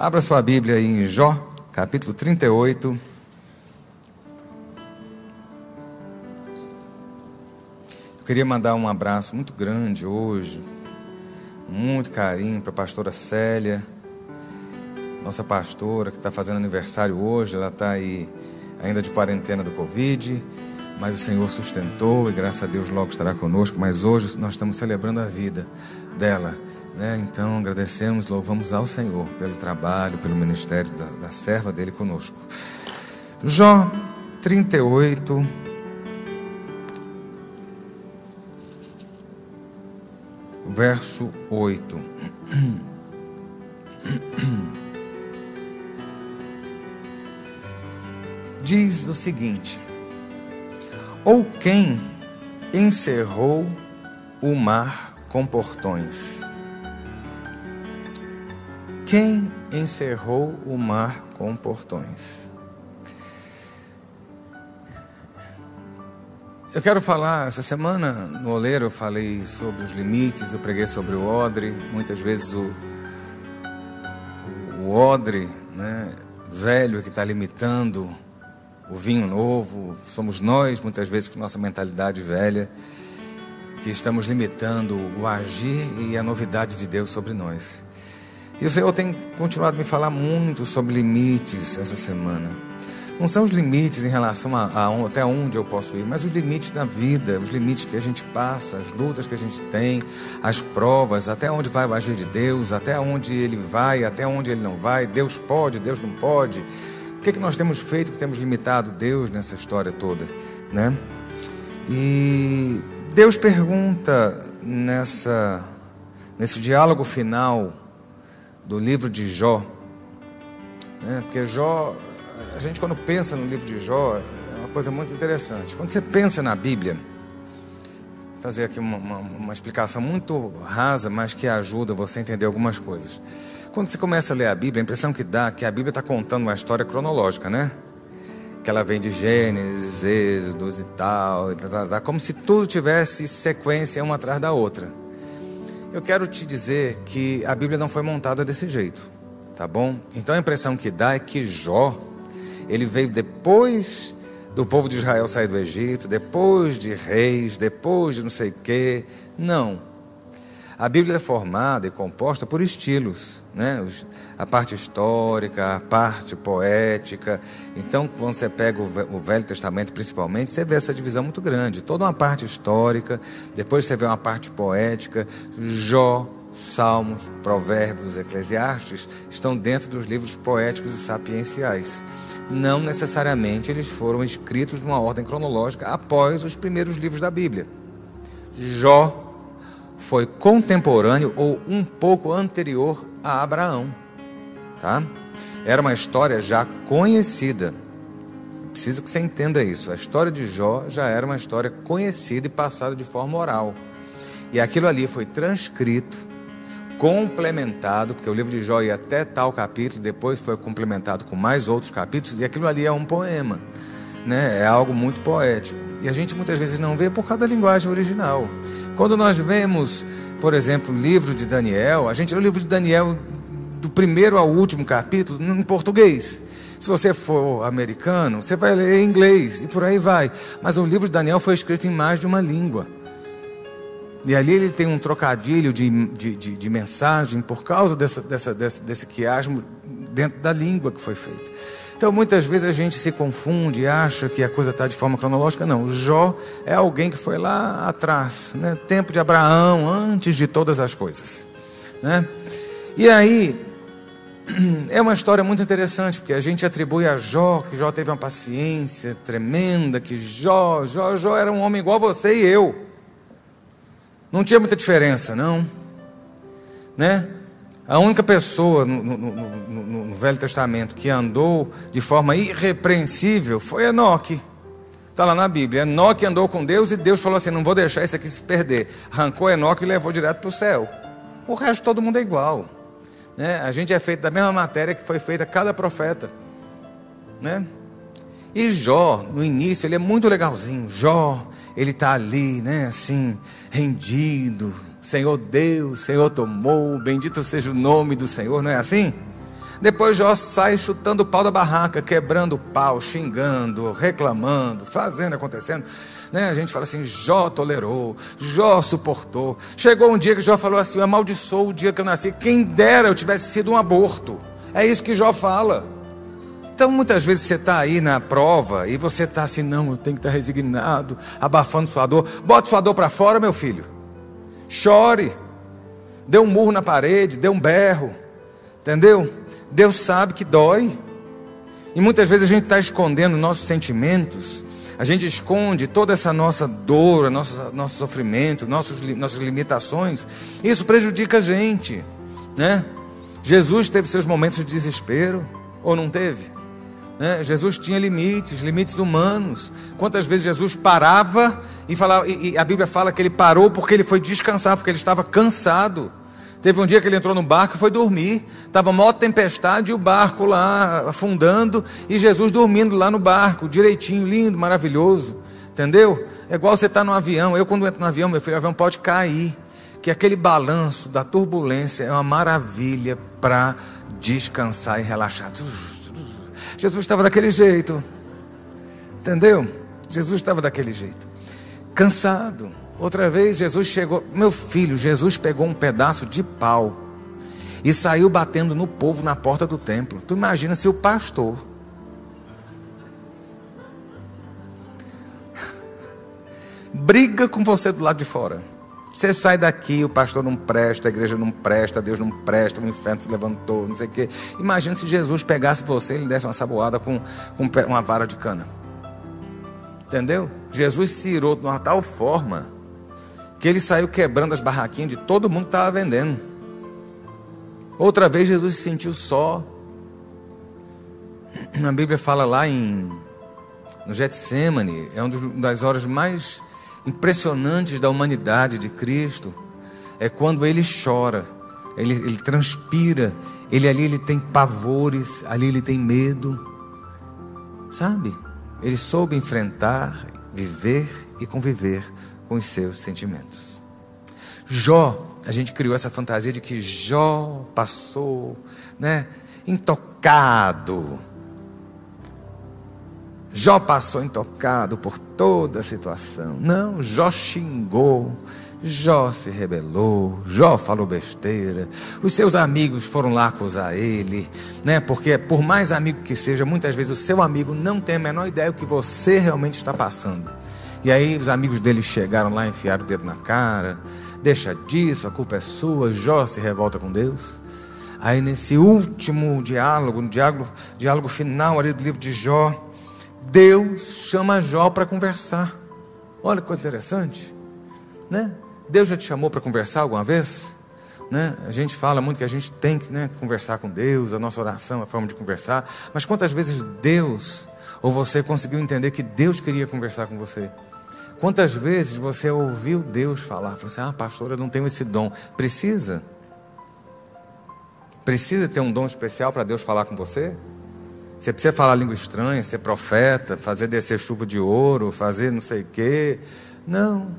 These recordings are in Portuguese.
Abra sua Bíblia em Jó, capítulo 38. Eu queria mandar um abraço muito grande hoje, muito carinho para a pastora Célia, nossa pastora que está fazendo aniversário hoje. Ela está aí ainda de quarentena do Covid, mas o Senhor sustentou e graças a Deus logo estará conosco. Mas hoje nós estamos celebrando a vida dela. Né? Então agradecemos, louvamos ao Senhor pelo trabalho, pelo ministério da, da serva dele conosco. Jó 38. Verso 8. Diz o seguinte: Ou quem encerrou o mar com portões? Quem encerrou o mar com portões? Eu quero falar, essa semana no Oleiro eu falei sobre os limites, eu preguei sobre o odre, muitas vezes o, o odre, né, velho que está limitando o vinho novo, somos nós, muitas vezes, com nossa mentalidade velha, que estamos limitando o agir e a novidade de Deus sobre nós. E o Senhor tem continuado a me falar muito sobre limites essa semana. Não são os limites em relação a, a, até onde eu posso ir, mas os limites da vida, os limites que a gente passa, as lutas que a gente tem, as provas, até onde vai o agir de Deus, até onde ele vai, até onde ele não vai, Deus pode, Deus não pode. O que, é que nós temos feito que temos limitado Deus nessa história toda, né? E Deus pergunta nessa, nesse diálogo final do livro de Jó. Né? Porque Jó, a gente quando pensa no livro de Jó, é uma coisa muito interessante. Quando você pensa na Bíblia, vou fazer aqui uma, uma, uma explicação muito rasa, mas que ajuda você a entender algumas coisas. Quando você começa a ler a Bíblia, a impressão que dá é que a Bíblia está contando uma história cronológica, né? Que ela vem de Gênesis, Êxodos e tal, como se tudo tivesse sequência uma atrás da outra. Eu quero te dizer que a Bíblia não foi montada desse jeito, tá bom? Então a impressão que dá é que Jó, ele veio depois do povo de Israel sair do Egito, depois de reis, depois de não sei o quê. Não. A Bíblia é formada e composta por estilos, né? A parte histórica, a parte poética. Então, quando você pega o Velho Testamento, principalmente, você vê essa divisão muito grande. Toda uma parte histórica, depois você vê uma parte poética. Jó, Salmos, Provérbios, Eclesiastes estão dentro dos livros poéticos e sapienciais. Não necessariamente eles foram escritos numa ordem cronológica após os primeiros livros da Bíblia. Jó foi contemporâneo ou um pouco anterior a Abraão. Tá? Era uma história já conhecida. Preciso que você entenda isso. A história de Jó já era uma história conhecida e passada de forma oral. E aquilo ali foi transcrito, complementado, porque o livro de Jó ia até tal capítulo, depois foi complementado com mais outros capítulos, e aquilo ali é um poema. Né? É algo muito poético. E a gente muitas vezes não vê por causa da linguagem original. Quando nós vemos, por exemplo, o livro de Daniel, a gente lê o livro de Daniel do primeiro ao último capítulo em português. Se você for americano, você vai ler em inglês e por aí vai. Mas o livro de Daniel foi escrito em mais de uma língua. E ali ele tem um trocadilho de, de, de, de mensagem por causa dessa, dessa, desse, desse quiasmo dentro da língua que foi feito. Então muitas vezes a gente se confunde, acha que a coisa está de forma cronológica. Não, Jó é alguém que foi lá atrás, né? tempo de Abraão, antes de todas as coisas. Né? E aí, é uma história muito interessante, porque a gente atribui a Jó que Jó teve uma paciência tremenda, que Jó, Jó, Jó era um homem igual a você e eu. Não tinha muita diferença, não. Né? A única pessoa no, no, no, no, Velho Testamento que andou de forma irrepreensível foi Enoque. Está lá na Bíblia. Enoque andou com Deus e Deus falou assim: não vou deixar esse aqui se perder. Arrancou Enoque e levou direto para o céu. O resto todo mundo é igual. Né? A gente é feito da mesma matéria que foi feita cada profeta. Né? E Jó, no início, ele é muito legalzinho. Jó, ele está ali, né, assim, rendido, Senhor Deus, Senhor tomou, bendito seja o nome do Senhor, não é assim? Depois Jó sai chutando o pau da barraca, quebrando o pau, xingando, reclamando, fazendo, acontecendo. Né? A gente fala assim: Jó tolerou, Jó suportou. Chegou um dia que Jó falou assim: Eu amaldiçoo o dia que eu nasci. Quem dera eu tivesse sido um aborto. É isso que Jó fala. Então, muitas vezes você está aí na prova e você está assim: Não, eu tenho que estar resignado, abafando sua dor. Bota sua dor para fora, meu filho. Chore. Dê um murro na parede, dê um berro. Entendeu? Deus sabe que dói. E muitas vezes a gente está escondendo nossos sentimentos a gente esconde toda essa nossa dor, nosso, nosso sofrimento, nossos, nossas limitações. Isso prejudica a gente, né? Jesus teve seus momentos de desespero, ou não teve? Né? Jesus tinha limites, limites humanos. Quantas vezes Jesus parava e, falava, e, e a Bíblia fala que ele parou porque ele foi descansar, porque ele estava cansado. Teve um dia que ele entrou no barco e foi dormir. Estava maior tempestade e o barco lá afundando e Jesus dormindo lá no barco, direitinho, lindo, maravilhoso. Entendeu? É igual você estar tá no avião. Eu, quando entro no avião, meu filho, o avião pode cair. Que aquele balanço da turbulência é uma maravilha para descansar e relaxar. Jesus estava daquele jeito. Entendeu? Jesus estava daquele jeito. Cansado Outra vez Jesus chegou, meu filho, Jesus pegou um pedaço de pau e saiu batendo no povo na porta do templo. Tu imagina se o pastor briga com você do lado de fora. Você sai daqui, o pastor não presta, a igreja não presta, Deus não presta, o inferno se levantou, não sei o quê. Imagina se Jesus pegasse você e lhe desse uma saboada com, com uma vara de cana. Entendeu? Jesus se irou de uma tal forma que ele saiu quebrando as barraquinhas de todo mundo que estava vendendo. Outra vez Jesus se sentiu só. A Bíblia fala lá em no Getsemane, é uma das horas mais impressionantes da humanidade de Cristo. É quando ele chora, ele, ele transpira, ele ali ele tem pavores, ali ele tem medo. Sabe? Ele soube enfrentar, viver e conviver com os seus sentimentos. Jó, a gente criou essa fantasia de que Jó passou, né, intocado. Jó passou intocado por toda a situação. Não, Jó xingou, Jó se rebelou, Jó falou besteira, os seus amigos foram lá acusar ele, né? Porque por mais amigo que seja, muitas vezes o seu amigo não tem a menor ideia do que você realmente está passando. E aí os amigos dele chegaram lá, enfiaram o dedo na cara. Deixa disso, a culpa é sua. Jó se revolta com Deus. Aí nesse último diálogo, no diálogo, diálogo final ali do livro de Jó, Deus chama Jó para conversar. Olha que coisa interessante, né? Deus já te chamou para conversar alguma vez? Né? A gente fala muito que a gente tem que né, conversar com Deus, a nossa oração, a forma de conversar. Mas quantas vezes Deus ou você conseguiu entender que Deus queria conversar com você? Quantas vezes você ouviu Deus falar? Falou assim: Ah, pastor, eu não tenho esse dom. Precisa? Precisa ter um dom especial para Deus falar com você? Você precisa falar língua estranha, ser profeta, fazer descer chuva de ouro, fazer não sei o quê. Não.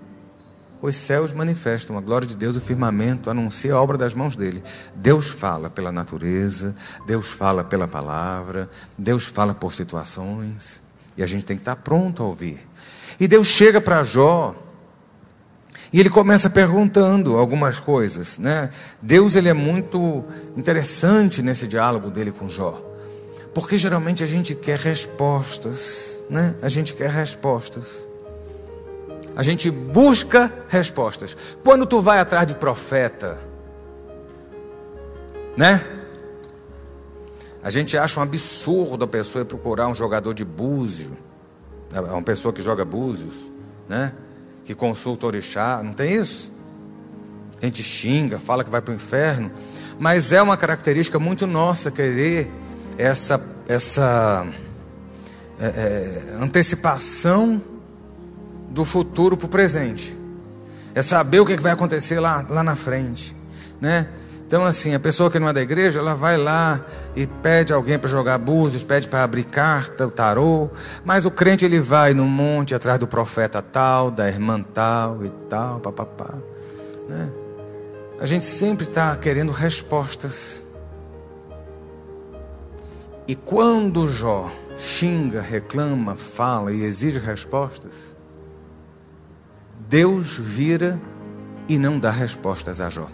Os céus manifestam a glória de Deus, o firmamento anuncia a obra das mãos dele. Deus fala pela natureza, Deus fala pela palavra, Deus fala por situações, e a gente tem que estar pronto a ouvir. E Deus chega para Jó e ele começa perguntando algumas coisas, né? Deus ele é muito interessante nesse diálogo dele com Jó. Porque geralmente a gente quer respostas, né? A gente quer respostas. A gente busca respostas. Quando tu vai atrás de profeta, né? A gente acha um absurdo a pessoa procurar um jogador de búzio é uma pessoa que joga búzios, né? Que consulta orixá, não tem isso? A gente xinga, fala que vai para o inferno, mas é uma característica muito nossa querer essa essa é, é, antecipação do futuro para o presente. É saber o que vai acontecer lá, lá na frente, né? Então, assim, a pessoa que não é da igreja, ela vai lá e pede alguém para jogar búzios, pede para abrir carta, o tarô, mas o crente ele vai no monte atrás do profeta tal, da irmã tal e tal, papapá. Né? A gente sempre está querendo respostas. E quando Jó xinga, reclama, fala e exige respostas, Deus vira e não dá respostas a Jó.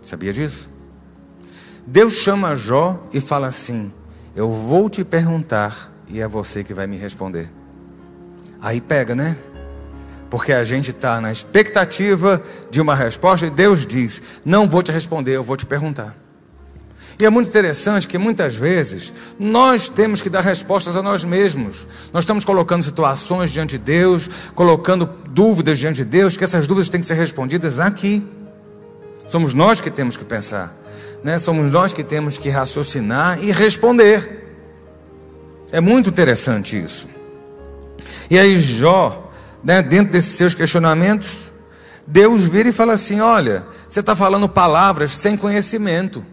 Sabia disso? Deus chama Jó e fala assim: Eu vou te perguntar e é você que vai me responder. Aí pega, né? Porque a gente está na expectativa de uma resposta e Deus diz: Não vou te responder, eu vou te perguntar. E é muito interessante que muitas vezes nós temos que dar respostas a nós mesmos. Nós estamos colocando situações diante de Deus, colocando dúvidas diante de Deus, que essas dúvidas têm que ser respondidas aqui. Somos nós que temos que pensar, né? somos nós que temos que raciocinar e responder. É muito interessante isso. E aí, Jó, né, dentro desses seus questionamentos, Deus vira e fala assim: Olha, você está falando palavras sem conhecimento.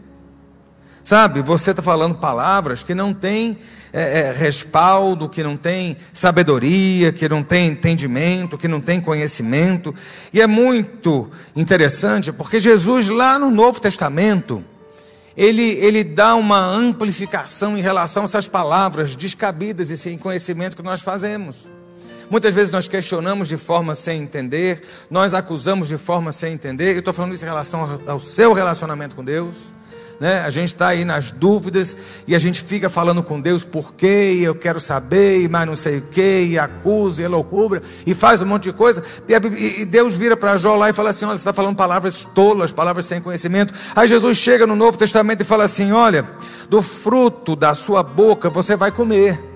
Sabe, você está falando palavras que não têm é, é, respaldo, que não tem sabedoria, que não tem entendimento, que não tem conhecimento. E é muito interessante porque Jesus, lá no Novo Testamento, ele, ele dá uma amplificação em relação a essas palavras descabidas e sem conhecimento que nós fazemos. Muitas vezes nós questionamos de forma sem entender, nós acusamos de forma sem entender. Eu estou falando isso em relação ao seu relacionamento com Deus né? A gente está aí nas dúvidas e a gente fica falando com Deus por quê, e eu quero saber, e mais não sei o quê, e acusa, e loucura, e faz um monte de coisa. E Deus vira para Jó lá e fala assim: olha, você está falando palavras tolas, palavras sem conhecimento. Aí Jesus chega no Novo Testamento e fala assim: olha, do fruto da sua boca você vai comer.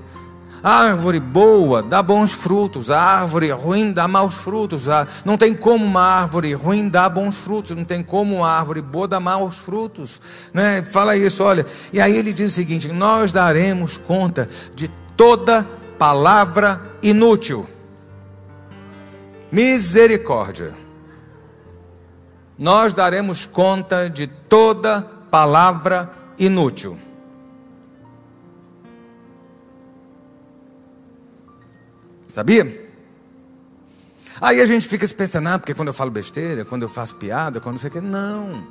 Árvore boa dá bons frutos, a árvore ruim dá maus frutos. Não tem como uma árvore ruim dar bons frutos, não tem como uma árvore boa dar maus frutos. Né? Fala isso, olha. E aí ele diz o seguinte: Nós daremos conta de toda palavra inútil. Misericórdia. Nós daremos conta de toda palavra inútil. Sabia? Aí a gente fica se pensando, ah, porque quando eu falo besteira, quando eu faço piada, quando não sei o que. Não.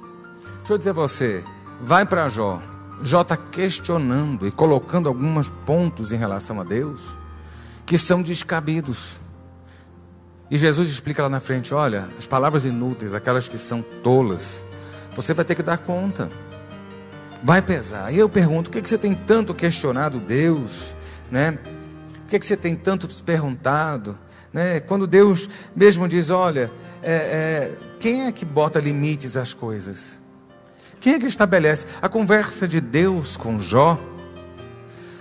Deixa eu dizer a você, vai para Jó. Jó está questionando e colocando alguns pontos em relação a Deus que são descabidos. E Jesus explica lá na frente: olha, as palavras inúteis, aquelas que são tolas, você vai ter que dar conta. Vai pesar. E eu pergunto: o que, que você tem tanto questionado Deus, né? O que, é que você tem tanto perguntado? Né? Quando Deus mesmo diz: olha, é, é, quem é que bota limites às coisas? Quem é que estabelece? A conversa de Deus com Jó.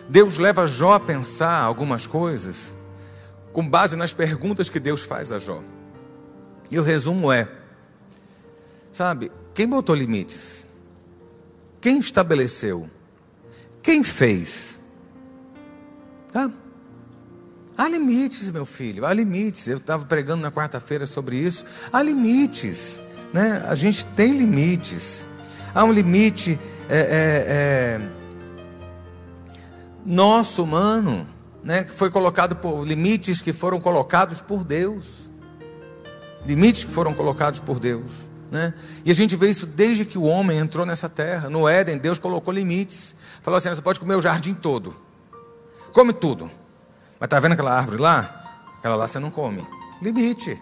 Deus leva Jó a pensar algumas coisas com base nas perguntas que Deus faz a Jó. E o resumo é: sabe, quem botou limites? Quem estabeleceu? Quem fez? Tá? Há limites, meu filho, há limites. Eu estava pregando na quarta-feira sobre isso. Há limites, né? A gente tem limites. Há um limite é, é, é, nosso humano, né? Que foi colocado por limites que foram colocados por Deus. Limites que foram colocados por Deus. Né? E a gente vê isso desde que o homem entrou nessa terra. No Éden, Deus colocou limites. Falou assim: você pode comer o jardim todo. Come tudo. Mas está vendo aquela árvore lá? Aquela lá você não come. Limite.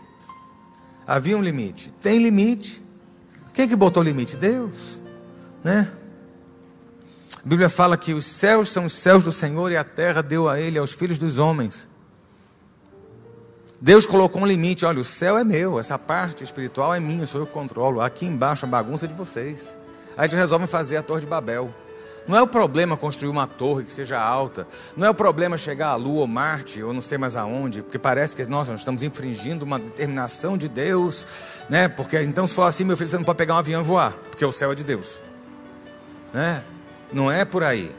Havia um limite. Tem limite. Quem que botou limite? Deus. Né? A Bíblia fala que os céus são os céus do Senhor e a terra deu a ele, aos filhos dos homens. Deus colocou um limite. Olha, o céu é meu, essa parte espiritual é minha, sou eu que controlo. Aqui embaixo a bagunça é de vocês. Aí gente resolve fazer a Torre de Babel. Não é o problema construir uma torre que seja alta. Não é o problema chegar à Lua ou Marte, ou não sei mais aonde, porque parece que nós, nós estamos infringindo uma determinação de Deus, né? Porque então se for assim, meu filho, você não pode pegar um avião e voar, porque o céu é de Deus. Né? Não é por aí.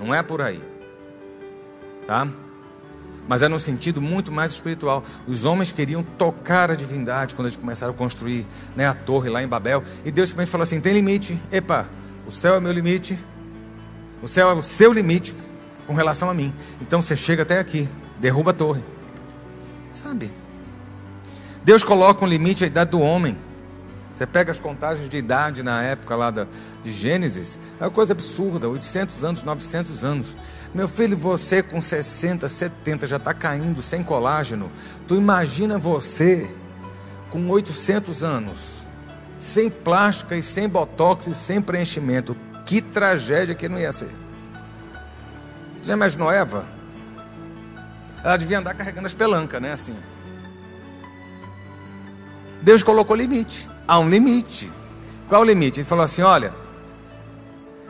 Não é por aí. Tá? Mas é no sentido muito mais espiritual. Os homens queriam tocar a divindade quando eles começaram a construir né, a torre lá em Babel. E Deus também falou assim: tem limite. Epa, o céu é meu limite. O céu é o seu limite com relação a mim. Então você chega até aqui, derruba a torre. Sabe? Deus coloca um limite à idade do homem. Você pega as contagens de idade na época lá da, de Gênesis, é uma coisa absurda, 800 anos, 900 anos. Meu filho, você com 60, 70 já está caindo sem colágeno. Tu imagina você com 800 anos, sem plástica e sem botox e sem preenchimento. Que tragédia que não ia ser. Já imaginou Eva? Ela devia andar carregando as pelancas, né? Assim. Deus colocou limite. Há um limite. Qual o limite? Ele falou assim: olha,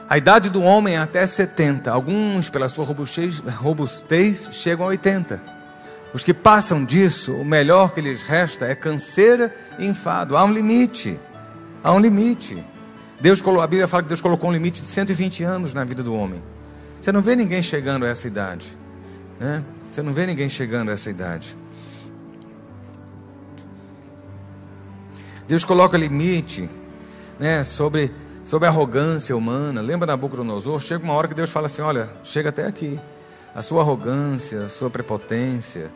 a idade do homem é até 70. Alguns, pela sua robustez, robustez, chegam a 80. Os que passam disso, o melhor que lhes resta é canseira e enfado. Há um limite. Há um limite. Deus colocou, a Bíblia fala que Deus colocou um limite de 120 anos na vida do homem. Você não vê ninguém chegando a essa idade. Né? Você não vê ninguém chegando a essa idade. Deus coloca limite né, sobre, sobre a arrogância humana. Lembra Nabucodonosor? Chega uma hora que Deus fala assim: olha, chega até aqui. A sua arrogância, a sua prepotência,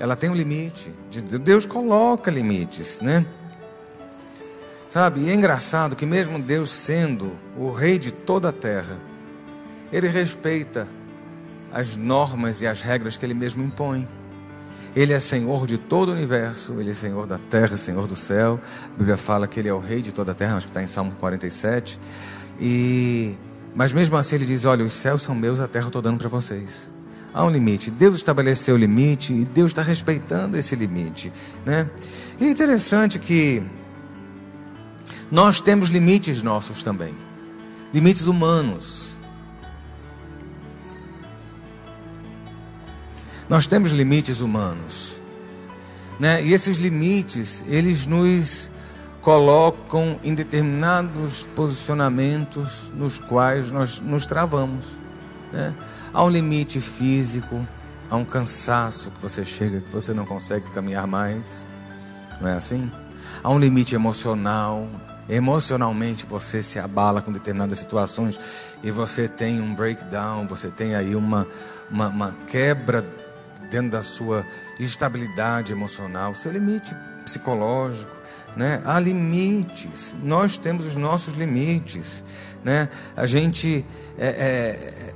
ela tem um limite. Deus coloca limites, né? Sabe, e é engraçado que mesmo Deus sendo o rei de toda a terra, ele respeita as normas e as regras que ele mesmo impõe. Ele é Senhor de todo o universo, Ele é Senhor da terra, Senhor do céu. A Bíblia fala que Ele é o Rei de toda a terra, acho que está em Salmo 47. E, mas mesmo assim Ele diz: Olha, os céus são meus, a terra eu estou dando para vocês. Há um limite. Deus estabeleceu o limite e Deus está respeitando esse limite. Né? E é interessante que nós temos limites nossos também limites humanos. Nós temos limites humanos, né? E esses limites, eles nos colocam em determinados posicionamentos nos quais nós nos travamos, né? Há um limite físico, há um cansaço que você chega que você não consegue caminhar mais, não é assim? Há um limite emocional, emocionalmente você se abala com determinadas situações e você tem um breakdown, você tem aí uma, uma, uma quebra dentro da sua estabilidade emocional, seu limite psicológico, né? Há limites. Nós temos os nossos limites, né? A gente é, é,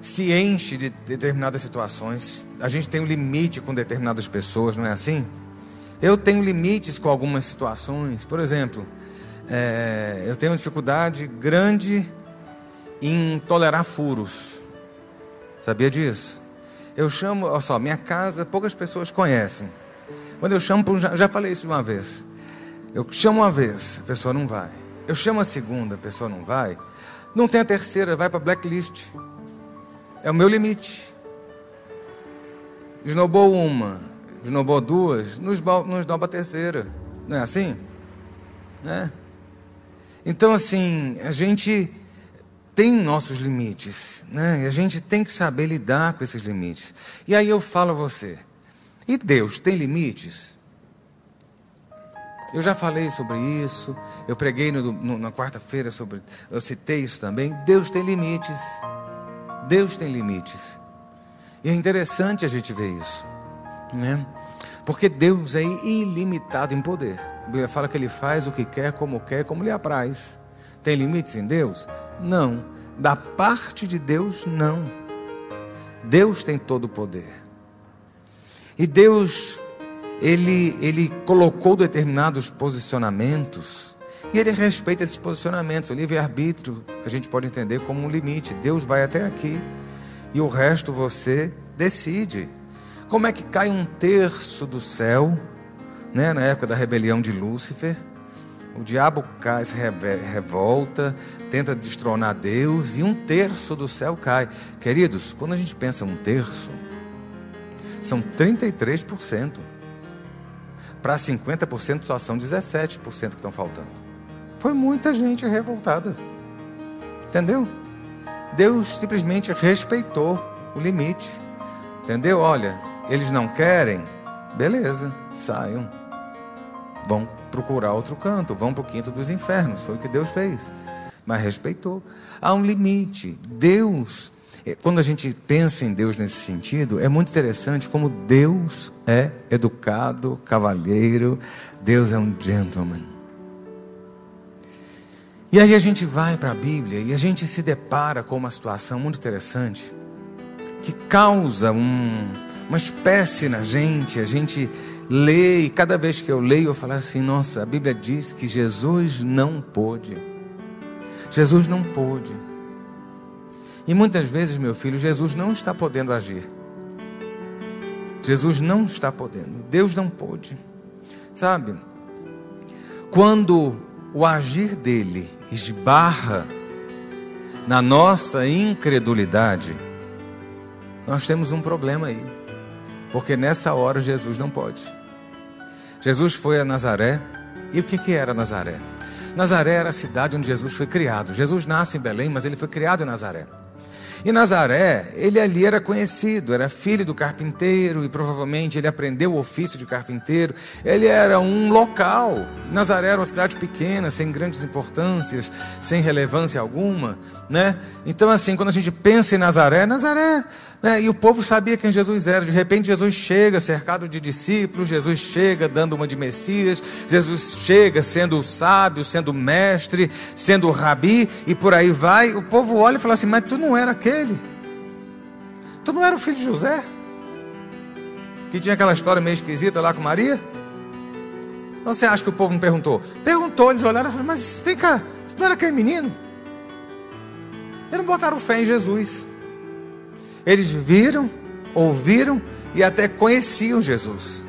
se enche de determinadas situações. A gente tem um limite com determinadas pessoas, não é assim? Eu tenho limites com algumas situações. Por exemplo, é, eu tenho dificuldade grande em tolerar furos. Sabia disso? Eu chamo, olha só, minha casa poucas pessoas conhecem. Quando eu chamo, já, falei isso uma vez. Eu chamo uma vez, a pessoa não vai. Eu chamo a segunda, a pessoa não vai. Não tem a terceira, vai para blacklist. É o meu limite. Esnobou uma, esnobou duas, nos, nos dobra a terceira. Não é assim? Né? Então, assim, a gente tem nossos limites, né? E a gente tem que saber lidar com esses limites. E aí eu falo a você: e Deus tem limites? Eu já falei sobre isso, eu preguei no, no, na quarta-feira sobre, eu citei isso também. Deus tem limites. Deus tem limites. E é interessante a gente ver isso, né? Porque Deus é ilimitado em poder. A Bíblia fala que Ele faz o que quer, como quer, como lhe apraz. Tem limites em Deus? Não. Da parte de Deus, não. Deus tem todo o poder. E Deus, ele, ele colocou determinados posicionamentos. E ele respeita esses posicionamentos. O livre-arbítrio a gente pode entender como um limite. Deus vai até aqui. E o resto você decide. Como é que cai um terço do céu, né, na época da rebelião de Lúcifer? O diabo cai, se revolta, tenta destronar Deus e um terço do céu cai. Queridos, quando a gente pensa um terço, são 33%. Para 50% só são 17% que estão faltando. Foi muita gente revoltada. Entendeu? Deus simplesmente respeitou o limite. Entendeu? Olha, eles não querem, beleza, saiam. Vão procurar outro canto, vão para o quinto dos infernos. Foi o que Deus fez. Mas respeitou. Há um limite. Deus, É, quando a gente pensa em Deus nesse sentido, é muito interessante como Deus é educado, cavalheiro, Deus é um gentleman. E aí a gente vai para a Bíblia e a gente se depara com uma situação muito interessante que causa um, uma espécie na gente, a gente lê e cada vez que eu leio eu falo assim, nossa, a Bíblia diz que Jesus não pôde. Jesus não pôde. E muitas vezes, meu filho, Jesus não está podendo agir. Jesus não está podendo. Deus não pôde. Sabe? Quando o agir dele esbarra na nossa incredulidade, nós temos um problema aí. Porque nessa hora Jesus não pode. Jesus foi a Nazaré. E o que, que era Nazaré? Nazaré era a cidade onde Jesus foi criado. Jesus nasce em Belém, mas ele foi criado em Nazaré. E Nazaré, ele ali era conhecido, era filho do carpinteiro e provavelmente ele aprendeu o ofício de carpinteiro. Ele era um local. Nazaré era uma cidade pequena, sem grandes importâncias, sem relevância alguma, né? Então assim, quando a gente pensa em Nazaré, Nazaré? E o povo sabia quem Jesus era. De repente, Jesus chega cercado de discípulos, Jesus chega dando uma de Messias, Jesus chega sendo sábio, sendo mestre, sendo rabi, e por aí vai. O povo olha e fala assim: Mas tu não era aquele? Tu não era o filho de José? Que tinha aquela história meio esquisita lá com Maria? Você acha que o povo não perguntou? Perguntou, eles olharam e falaram: Mas vem cá, isso não era aquele menino? Eles não botaram fé em Jesus. Eles viram, ouviram e até conheciam Jesus.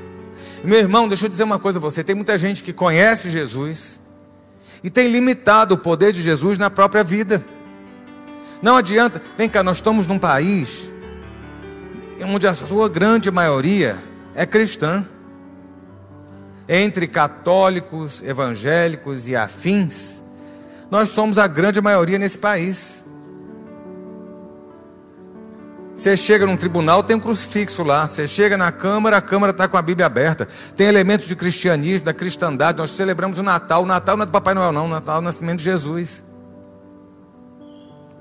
Meu irmão, deixa eu dizer uma coisa a você: tem muita gente que conhece Jesus e tem limitado o poder de Jesus na própria vida. Não adianta, vem cá, nós estamos num país onde a sua grande maioria é cristã. Entre católicos, evangélicos e afins, nós somos a grande maioria nesse país. Você chega num tribunal, tem um crucifixo lá. Você chega na Câmara, a Câmara está com a Bíblia aberta. Tem elementos de cristianismo, da cristandade. Nós celebramos o Natal. O Natal não é do Papai Noel, não. O Natal é o nascimento de Jesus.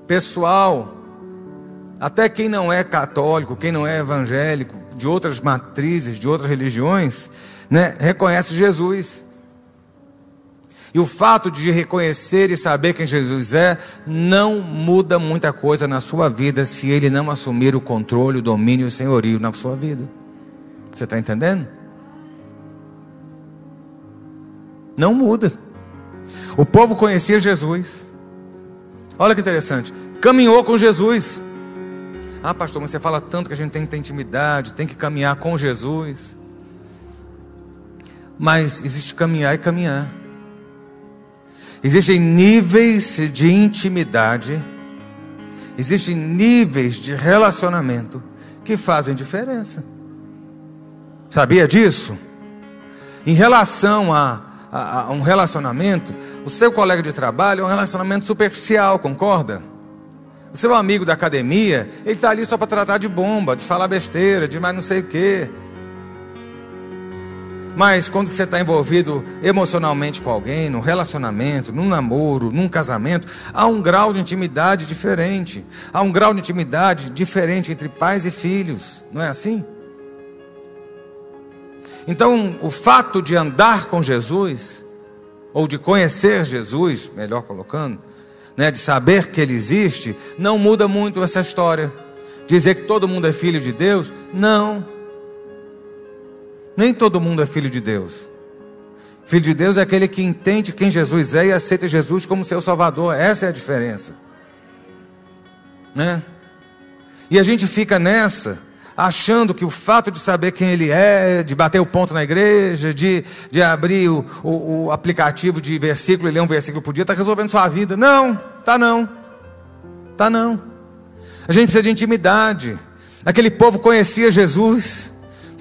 Pessoal, até quem não é católico, quem não é evangélico, de outras matrizes, de outras religiões, né, reconhece Jesus. E o fato de reconhecer e saber quem Jesus é não muda muita coisa na sua vida se ele não assumir o controle, o domínio e o senhorio na sua vida. Você está entendendo? Não muda. O povo conhecia Jesus. Olha que interessante. Caminhou com Jesus. Ah, pastor, mas você fala tanto que a gente tem que ter intimidade, tem que caminhar com Jesus. Mas existe caminhar e caminhar. Existem níveis de intimidade, existem níveis de relacionamento que fazem diferença. Sabia disso? Em relação a, a, a, um relacionamento, o seu colega de trabalho é um relacionamento superficial, concorda? O seu amigo da academia, ele está ali só para tratar de bomba, de falar besteira, de mais não sei o quê. Mas quando você está envolvido emocionalmente com alguém, num relacionamento, num namoro, num casamento, há um grau de intimidade diferente. Há um grau de intimidade diferente entre pais e filhos, não é assim? Então, o fato de andar com Jesus, ou de conhecer Jesus, melhor colocando, né, de saber que Ele existe, não muda muito essa história. Dizer que todo mundo é filho de Deus, não. Nem todo mundo é filho de Deus. Filho de Deus é aquele que entende quem Jesus é e aceita Jesus como seu Salvador. Essa é a diferença. Né? E a gente fica nessa, achando que o fato de saber quem Ele é, de bater o ponto na igreja, de, de abrir o, o, o aplicativo de versículo e ler um versículo por dia, está resolvendo sua vida. Não, tá não. Tá não. A gente precisa de intimidade. Aquele povo conhecia Jesus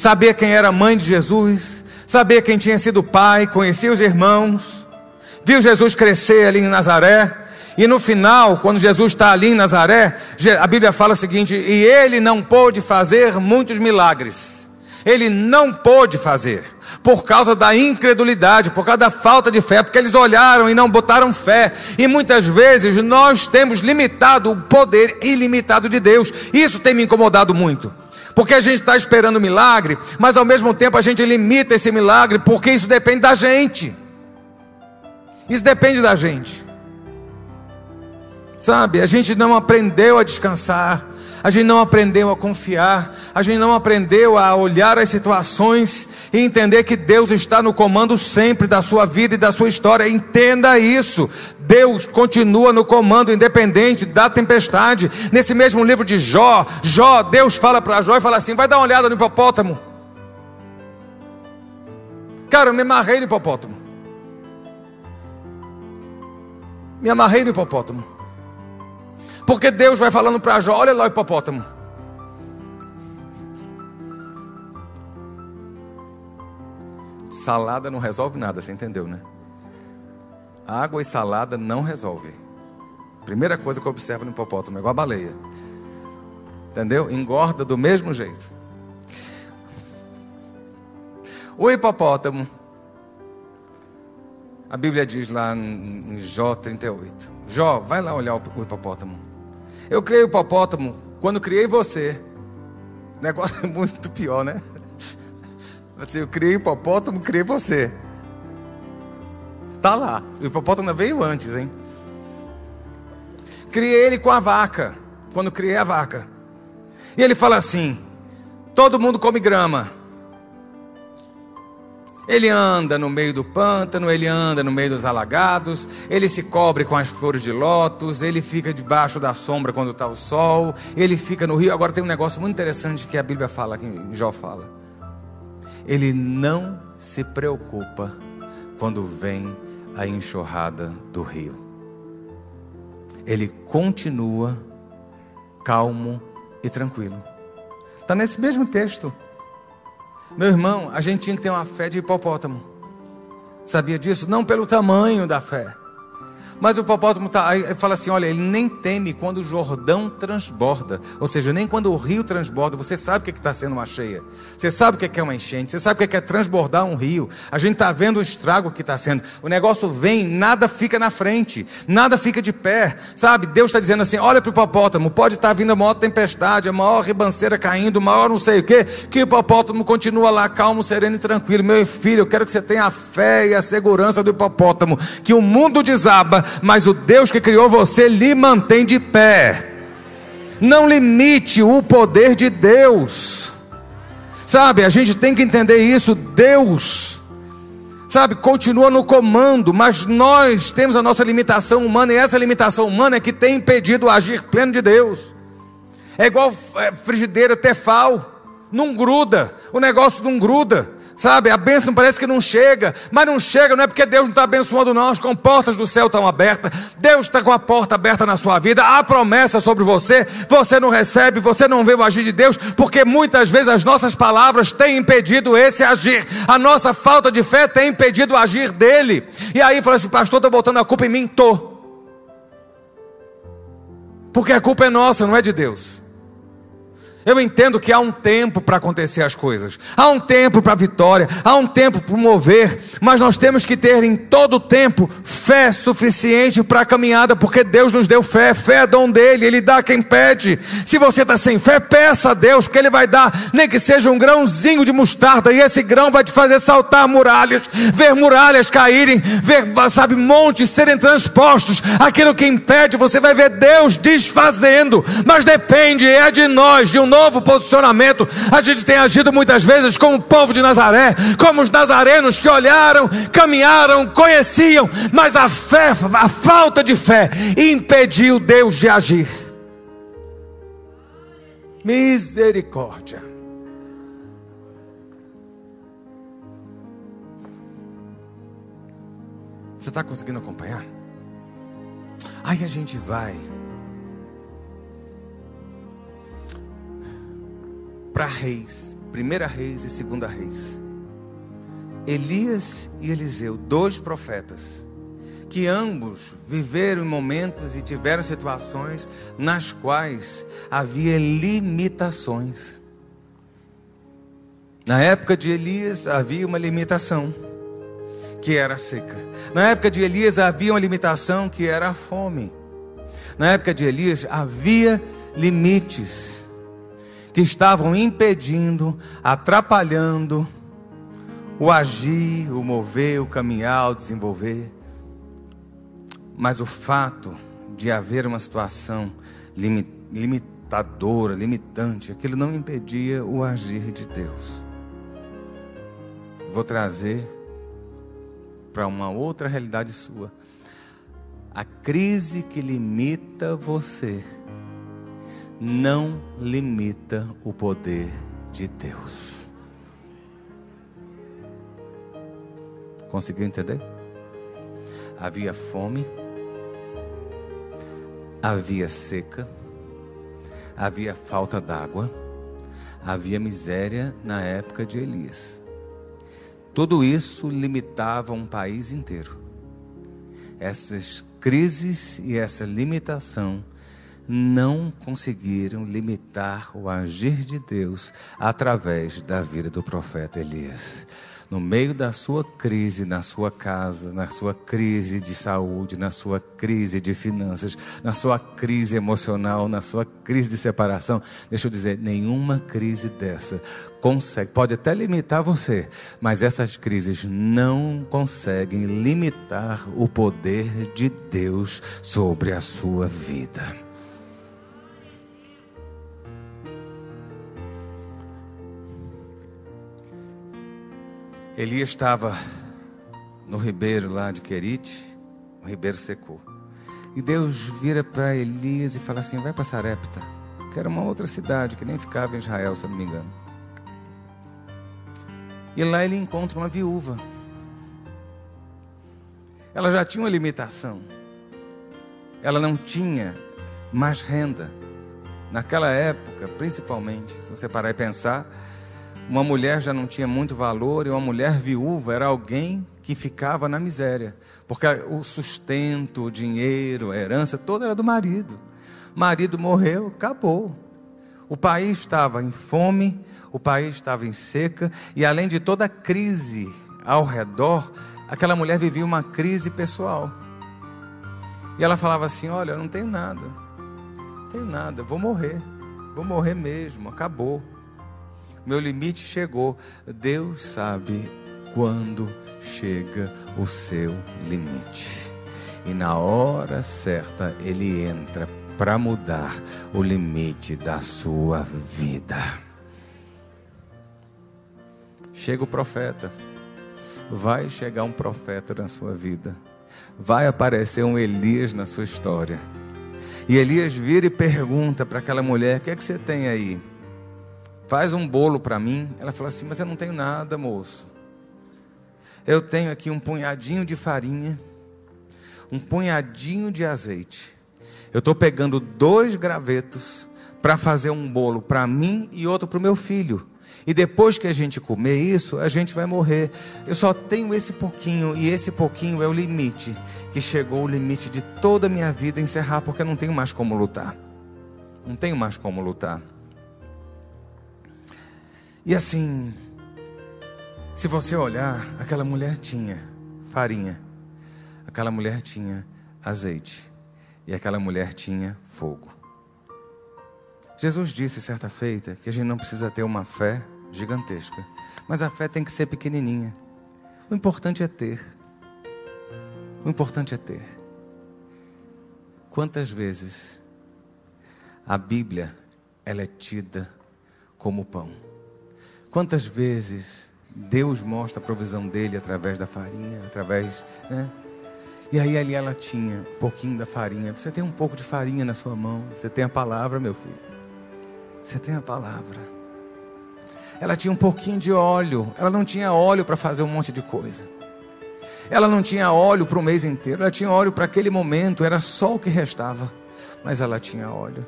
saber quem era mãe de Jesus, saber quem tinha sido pai, conhecer os irmãos, viu Jesus crescer ali em Nazaré, e no final, quando Jesus está ali em Nazaré, a Bíblia fala o seguinte: e ele não pôde fazer muitos milagres. Ele não pôde fazer, por causa da incredulidade, por causa da falta de fé, porque eles olharam e não botaram fé. E muitas vezes nós temos limitado o poder ilimitado de Deus. Isso tem me incomodado muito. Porque a gente está esperando milagre, mas ao mesmo tempo a gente limita esse milagre, porque isso depende da gente. Isso depende da gente. Sabe, a gente não aprendeu a descansar, a gente não aprendeu a confiar, a gente não aprendeu a olhar as situações e entender que Deus está no comando sempre da sua vida e da sua história. Entenda isso. Deus continua no comando, independente da tempestade. Nesse mesmo livro de Jó, Jó, Deus fala para Jó e fala assim: vai dar uma olhada no hipopótamo. Cara, eu me amarrei no hipopótamo. Me amarrei no hipopótamo. Porque Deus vai falando para Jó: olha lá o hipopótamo. Salada não resolve nada, você entendeu, né? Água e salada não resolve. Primeira coisa que eu observo no hipopótamo, é igual a baleia. Entendeu? Engorda do mesmo jeito. O hipopótamo, a Bíblia diz lá em Jó 38. Jó, vai lá olhar o hipopótamo. Eu criei o hipopótamo quando criei você. O negócio é muito pior, né? Assim, eu criei o hipopótamo, criei você. Tá lá. O hipopótamo veio antes, hein? Criei ele com a vaca. Quando criei a vaca. E ele fala assim: todo mundo come grama. Ele anda no meio do pântano, ele anda no meio dos alagados, ele se cobre com as flores de lótus, ele fica debaixo da sombra quando está o sol, ele fica no rio. Agora tem um negócio muito interessante que a Bíblia fala, que Jó fala. Ele não se preocupa quando vem a enxurrada do rio. Ele continua calmo e tranquilo. Está nesse mesmo texto. Meu irmão, a gente tinha que ter uma fé de hipopótamo. Sabia disso? Não pelo tamanho da fé, mas o hipopótamo tá, aí fala assim: olha, ele nem teme quando o Jordão transborda. Ou seja, nem quando o rio transborda. Você sabe o que é está sendo uma cheia. Você sabe o que é, é uma enchente. Você sabe o que é, é transbordar um rio. A gente está vendo o estrago que está sendo. O negócio vem, nada fica na frente. Nada fica de pé. Sabe? Deus está dizendo assim: olha para o hipopótamo. Pode estar tá vindo a maior tempestade, a maior ribanceira caindo, o maior não sei o quê. Que o hipopótamo continua lá calmo, sereno e tranquilo. Meu filho, eu quero que você tenha a fé e a segurança do hipopótamo. Que o mundo desaba mas o Deus que criou você lhe mantém de pé. Não limite o poder de Deus. Sabe, a gente tem que entender isso. Deus, sabe, continua no comando, mas nós temos a nossa limitação humana, e essa limitação humana é que tem impedido o agir pleno de Deus. É igual é, frigideira tefal, não gruda, o negócio não gruda. Sabe, a bênção parece que não chega, mas não chega, não é porque Deus não está abençoando nós, com portas do céu estão abertas, Deus está com a porta aberta na sua vida, há promessa sobre você, você não recebe, você não vê o agir de Deus, porque muitas vezes as nossas palavras têm impedido esse agir, a nossa falta de fé tem impedido o agir dele. E aí fala assim, pastor, está botando a culpa em mim? Tô. Porque a culpa é nossa, não é de Deus. Eu entendo que há um tempo para acontecer as coisas, há um tempo para a vitória, há um tempo para mover, mas nós temos que ter em todo o tempo fé suficiente para a caminhada, porque Deus nos deu fé, fé é dom dele, ele dá quem pede. Se você está sem fé, peça a Deus, porque ele vai dar, nem que seja um grãozinho de mostarda, e esse grão vai te fazer saltar muralhas, ver muralhas caírem, ver, sabe, montes serem transpostos. Aquilo que impede, você vai ver Deus desfazendo, mas depende, é de nós, de um novo posicionamento. A gente tem agido muitas vezes como o povo de Nazaré, como os nazarenos que olharam, caminharam, conheciam, mas a fé, a falta de fé, impediu Deus de agir. Misericórdia. Você está conseguindo acompanhar? Aí a gente vai para reis, primeira reis e segunda reis. Elias e Eliseu, dois profetas, que ambos viveram momentos e tiveram situações nas quais havia limitações. Na época de Elias havia uma limitação, que era a seca. Na época de Elias havia uma limitação, que era a fome. Na época de Elias havia limites que estavam impedindo, atrapalhando o agir, o mover, o caminhar, o desenvolver. Mas o fato de haver uma situação limitadora, limitante, aquilo não impedia o agir de Deus. Vou trazer para uma outra realidade sua. A crise que limita você não limita o poder de Deus. Conseguiu entender? Havia fome, havia seca, havia falta d'água, havia miséria na época de Elias. Tudo isso limitava um país inteiro. Essas crises e essa limitação não conseguiram limitar o agir de Deus através da vida do profeta Elias no meio da sua crise na sua casa, na sua crise de saúde, na sua crise de finanças, na sua crise emocional, na sua crise de separação, deixa eu dizer, nenhuma crise dessa consegue, pode até limitar você, mas essas crises não conseguem limitar o poder de Deus sobre a sua vida. Elias estava no ribeiro lá de Querite, o ribeiro secou. E Deus vira para Elias e fala assim: vai para Sarepta, que era uma outra cidade que nem ficava em Israel, se eu não me engano. E lá ele encontra uma viúva. Ela já tinha uma limitação. Ela não tinha mais renda. Naquela época, principalmente, se você parar e pensar, uma mulher já não tinha muito valor e uma mulher viúva era alguém que ficava na miséria, porque o sustento, o dinheiro, a herança toda era do marido. Marido morreu, acabou. O país estava em fome, o país estava em seca e além de toda a crise ao redor, aquela mulher vivia uma crise pessoal. E ela falava assim: "Olha, eu não tenho nada. Não tenho nada, vou morrer. Vou morrer mesmo, acabou." Meu limite chegou. Deus sabe quando chega o seu limite. E na hora certa ele entra para mudar o limite da sua vida. Chega o profeta. Vai chegar um profeta na sua vida. Vai aparecer um Elias na sua história. E Elias vira e pergunta para aquela mulher: O que é que você tem aí? Faz um bolo para mim. Ela falou assim: Mas eu não tenho nada, moço. Eu tenho aqui um punhadinho de farinha, um punhadinho de azeite. Eu estou pegando dois gravetos para fazer um bolo para mim e outro para o meu filho. E depois que a gente comer isso, a gente vai morrer. Eu só tenho esse pouquinho, e esse pouquinho é o limite. Que chegou o limite de toda a minha vida encerrar, porque eu não tenho mais como lutar. Não tenho mais como lutar. E assim, se você olhar, aquela mulher tinha farinha, aquela mulher tinha azeite e aquela mulher tinha fogo. Jesus disse certa feita que a gente não precisa ter uma fé gigantesca, mas a fé tem que ser pequenininha. O importante é ter. O importante é ter. Quantas vezes a Bíblia ela é tida como pão? Quantas vezes Deus mostra a provisão dele através da farinha, através, né? E aí ali ela tinha um pouquinho da farinha. Você tem um pouco de farinha na sua mão. Você tem a palavra, meu filho. Você tem a palavra. Ela tinha um pouquinho de óleo. Ela não tinha óleo para fazer um monte de coisa. Ela não tinha óleo para o mês inteiro. Ela tinha óleo para aquele momento. Era só o que restava. Mas ela tinha óleo.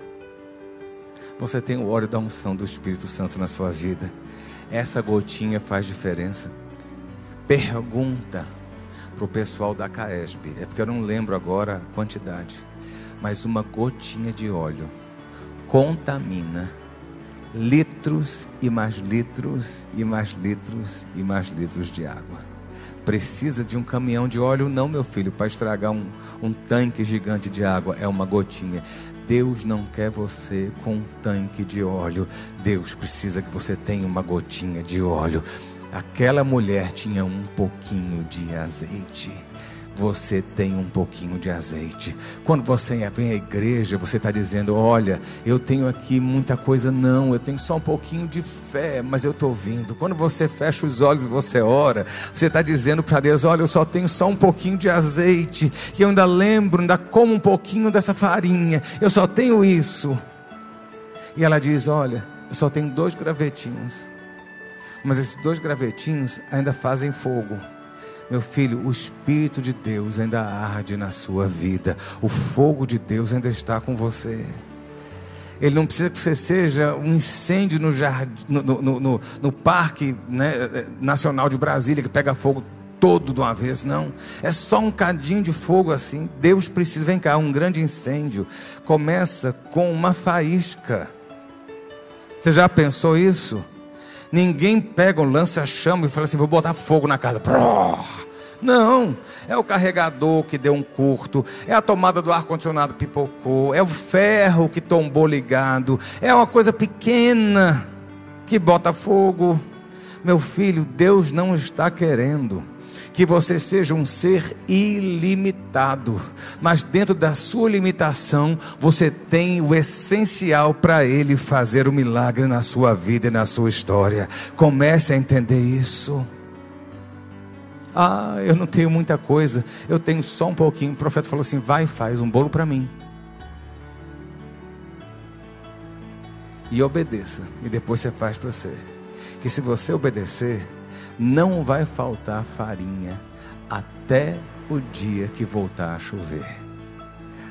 Você tem o óleo da unção do Espírito Santo na sua vida. Essa gotinha faz diferença. Pergunta para o pessoal da Caesb, é porque eu não lembro agora a quantidade, mas uma gotinha de óleo contamina litros e mais litros e mais litros e mais litros de água. Precisa de um caminhão de óleo? Não, meu filho, para estragar um, um tanque gigante de água. É uma gotinha. Deus não quer você com um tanque de óleo. Deus precisa que você tenha uma gotinha de óleo. Aquela mulher tinha um pouquinho de azeite você tem um pouquinho de azeite. Quando você vem à igreja, você está dizendo: Olha, eu tenho aqui muita coisa, não, eu tenho só um pouquinho de fé, mas eu estou vindo. Quando você fecha os olhos e você ora, você está dizendo para Deus: Olha, eu só tenho só um pouquinho de azeite, e eu ainda lembro, ainda como um pouquinho dessa farinha, eu só tenho isso. E ela diz: Olha, eu só tenho dois gravetinhos, mas esses dois gravetinhos ainda fazem fogo. Meu filho, o Espírito de Deus ainda arde na sua vida, o fogo de Deus ainda está com você. Ele não precisa que você seja um incêndio no, jardim, no, no, no, no Parque né, Nacional de Brasília que pega fogo todo de uma vez, não. É só um cadinho de fogo assim. Deus precisa, vem cá, um grande incêndio começa com uma faísca. Você já pensou isso? Ninguém pega um lança-chama e fala assim: vou botar fogo na casa. Não, é o carregador que deu um curto, é a tomada do ar-condicionado pipocou, é o ferro que tombou ligado, é uma coisa pequena que bota fogo. Meu filho, Deus não está querendo que você seja um ser ilimitado, mas dentro da sua limitação, você tem o essencial para Ele fazer o milagre na sua vida e na sua história. Comece a entender isso. Ah, eu não tenho muita coisa, eu tenho só um pouquinho. O profeta falou assim: vai, faz um bolo para mim. E obedeça, e depois você faz para você. Que se você obedecer, não vai faltar farinha até o dia que voltar a chover.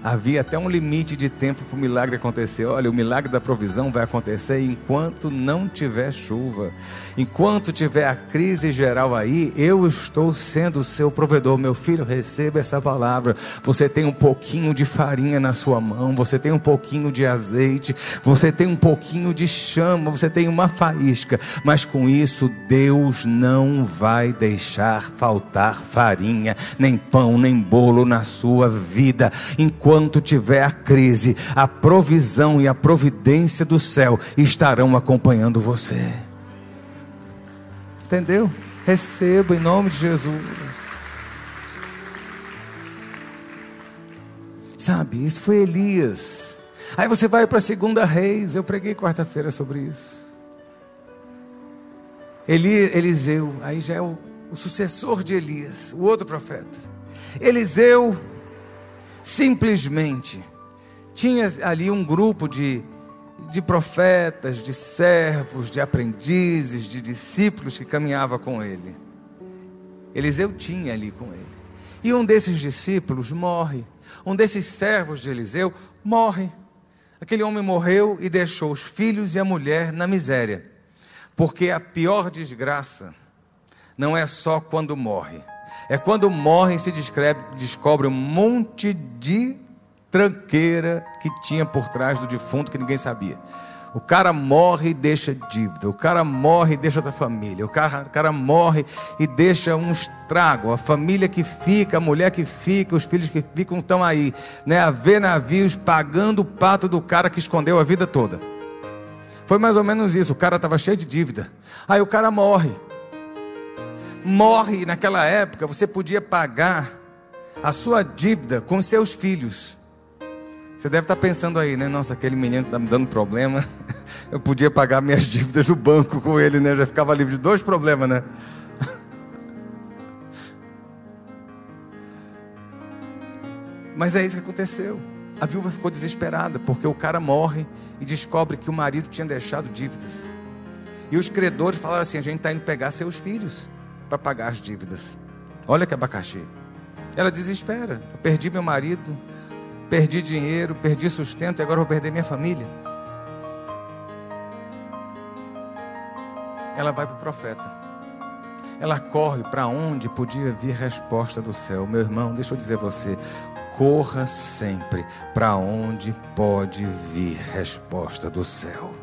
Havia até um limite de tempo para o milagre acontecer. Olha, o milagre da provisão vai acontecer enquanto não tiver chuva. Enquanto tiver a crise geral aí, eu estou sendo o seu provedor. Meu filho, receba essa palavra. Você tem um pouquinho de farinha na sua mão, você tem um pouquinho de azeite, você tem um pouquinho de chama, você tem uma faísca. Mas com isso, Deus não vai deixar faltar farinha, nem pão, nem bolo na sua vida. Enquanto enquanto tiver a crise, a provisão e a providência do céu estarão acompanhando você. Entendeu? Receba em nome de Jesus. Sabe, isso foi Elias. Aí você vai para a segunda reis. Eu preguei quarta-feira sobre isso. Eli, Eliseu, aí já é o, o sucessor de Elias, o outro profeta. Eliseu simplesmente tinha ali um grupo de, de profetas, de servos, de aprendizes, de discípulos que caminhava com ele. Eliseu tinha ali com ele. E um desses discípulos morre. Um desses servos de Eliseu morre. Aquele homem morreu e deixou os filhos e a mulher na miséria. Porque a pior desgraça não é só quando morre, é quando morre e se descreve, descobre um monte de tranqueira que tinha por trás do defunto que ninguém sabia. O cara morre e deixa dívida. O cara morre e deixa outra família. O cara, o cara morre e deixa um estrago. A família que fica, a mulher que fica, os filhos que ficam estão aí, né? A ver navios pagando o pato do cara que escondeu a vida toda. Foi mais ou menos isso. O cara estava cheio de dívida. Aí o cara morre morre naquela época, você podia pagar a sua dívida com seus filhos. Você deve estar pensando aí, né? Nossa, aquele menino está me dando problema. Eu podia pagar minhas dívidas do banco com ele, né? Eu já ficava livre de dois problemas, né? Mas é isso que aconteceu. A viúva ficou desesperada porque o cara morre e descobre que o marido tinha deixado dívidas. E os credores falaram assim: a gente está indo pegar seus filhos para pagar as dívidas. Olha que abacaxi. Ela desespera. Eu perdi meu marido, perdi dinheiro, perdi sustento e agora vou perder minha família. Ela vai para o profeta. Ela corre para onde podia vir resposta do céu. Meu irmão, deixa eu dizer a você, corra sempre para onde pode vir resposta do céu.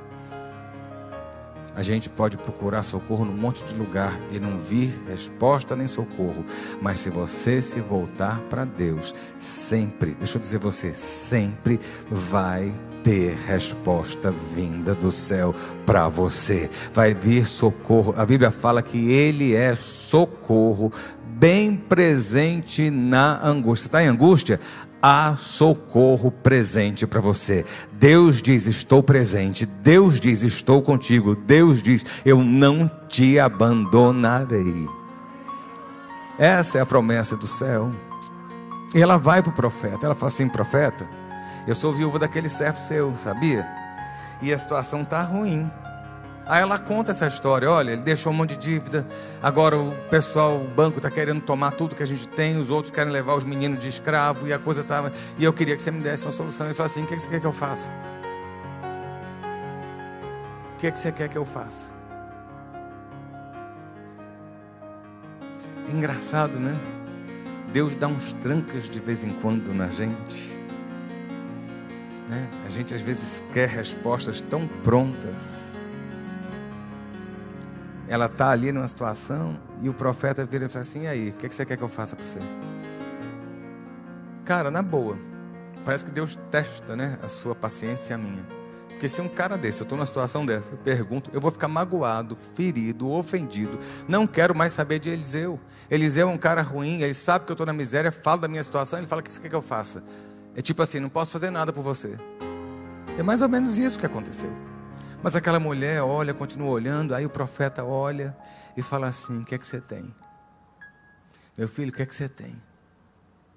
A gente pode procurar socorro num monte de lugar e não vir resposta nem socorro. Mas se você se voltar para Deus, sempre, deixa eu dizer você, sempre vai ter resposta vinda do céu para você. Vai vir socorro. A Bíblia fala que Ele é socorro bem presente na angústia. Está em angústia? Há socorro presente para você. Deus diz: Estou presente. Deus diz: Estou contigo. Deus diz: Eu não te abandonarei. Essa é a promessa do céu. E ela vai para o profeta. Ela fala assim: Profeta, eu sou viúva daquele servo seu, sabia? E a situação está ruim. Aí ela conta essa história: olha, ele deixou um monte de dívida, agora o pessoal, o banco está querendo tomar tudo que a gente tem, os outros querem levar os meninos de escravo, e a coisa estava. E eu queria que você me desse uma solução. Ele falou assim: o que você quer que eu faça? O que você quer que eu faça? Engraçado, né? Deus dá uns trancas de vez em quando na gente. Né? A gente às vezes quer respostas tão prontas ela está ali numa situação e o profeta vira e fala assim: e aí, o que, que você quer que eu faça para você? Cara, na boa, parece que Deus testa né, a sua paciência e a minha. Porque se um cara desse, eu estou numa situação dessa, eu pergunto, eu vou ficar magoado, ferido, ofendido. Não quero mais saber de Eliseu. Eliseu é um cara ruim, ele sabe que eu estou na miséria, fala da minha situação, ele fala: o que você quer que eu faça? É tipo assim: não posso fazer nada por você. É mais ou menos isso que aconteceu. Mas aquela mulher olha, continua olhando, aí o profeta olha e fala assim: O que é que você tem? Meu filho, o que é que você tem?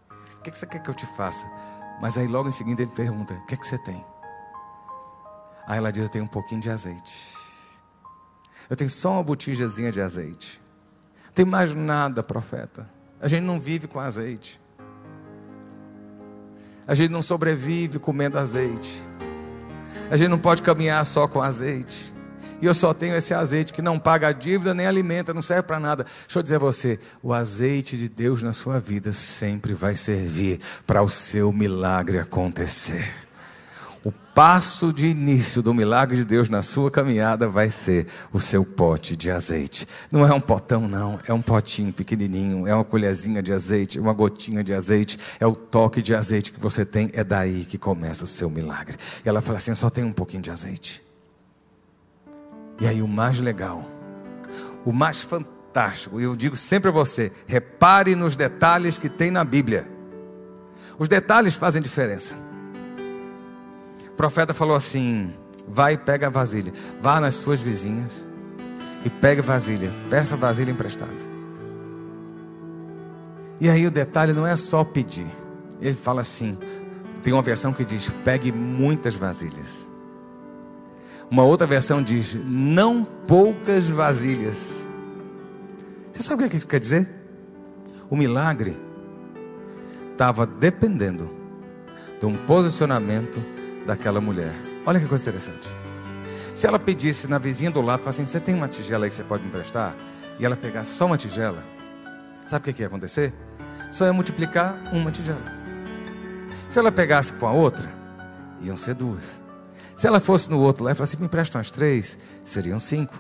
O que, é que você quer que eu te faça? Mas aí logo em seguida ele pergunta: O que é que você tem? Aí ela diz: Eu tenho um pouquinho de azeite. Eu tenho só uma botijazinha de azeite. Não tem mais nada, profeta. A gente não vive com azeite. A gente não sobrevive comendo azeite. A gente não pode caminhar só com azeite. E eu só tenho esse azeite que não paga a dívida nem alimenta, não serve para nada. Deixa eu dizer a você: o azeite de Deus na sua vida sempre vai servir para o seu milagre acontecer. Passo de início do milagre de Deus na sua caminhada vai ser o seu pote de azeite. Não é um potão, não, é um potinho pequenininho, é uma colherzinha de azeite, uma gotinha de azeite, é o toque de azeite que você tem, é daí que começa o seu milagre. E ela fala assim: só tem um pouquinho de azeite. E aí o mais legal, o mais fantástico, e eu digo sempre a você: repare nos detalhes que tem na Bíblia. Os detalhes fazem diferença. O profeta falou assim: vai e pega a vasilha, vá nas suas vizinhas e pega vasilha, peça vasilha emprestada. E aí o detalhe não é só pedir. Ele fala assim: tem uma versão que diz: pegue muitas vasilhas. Uma outra versão diz: não poucas vasilhas. Você sabe o que isso quer dizer? O milagre estava dependendo de um posicionamento daquela mulher. Olha que coisa interessante. Se ela pedisse na vizinha do lado, falasse assim: Você tem uma tigela aí que você pode me emprestar? E ela pegasse só uma tigela, sabe o que ia acontecer? Só ia multiplicar uma tigela. Se ela pegasse com a outra, iam ser duas. Se ela fosse no outro lá e falasse: Me empresta umas três, seriam cinco.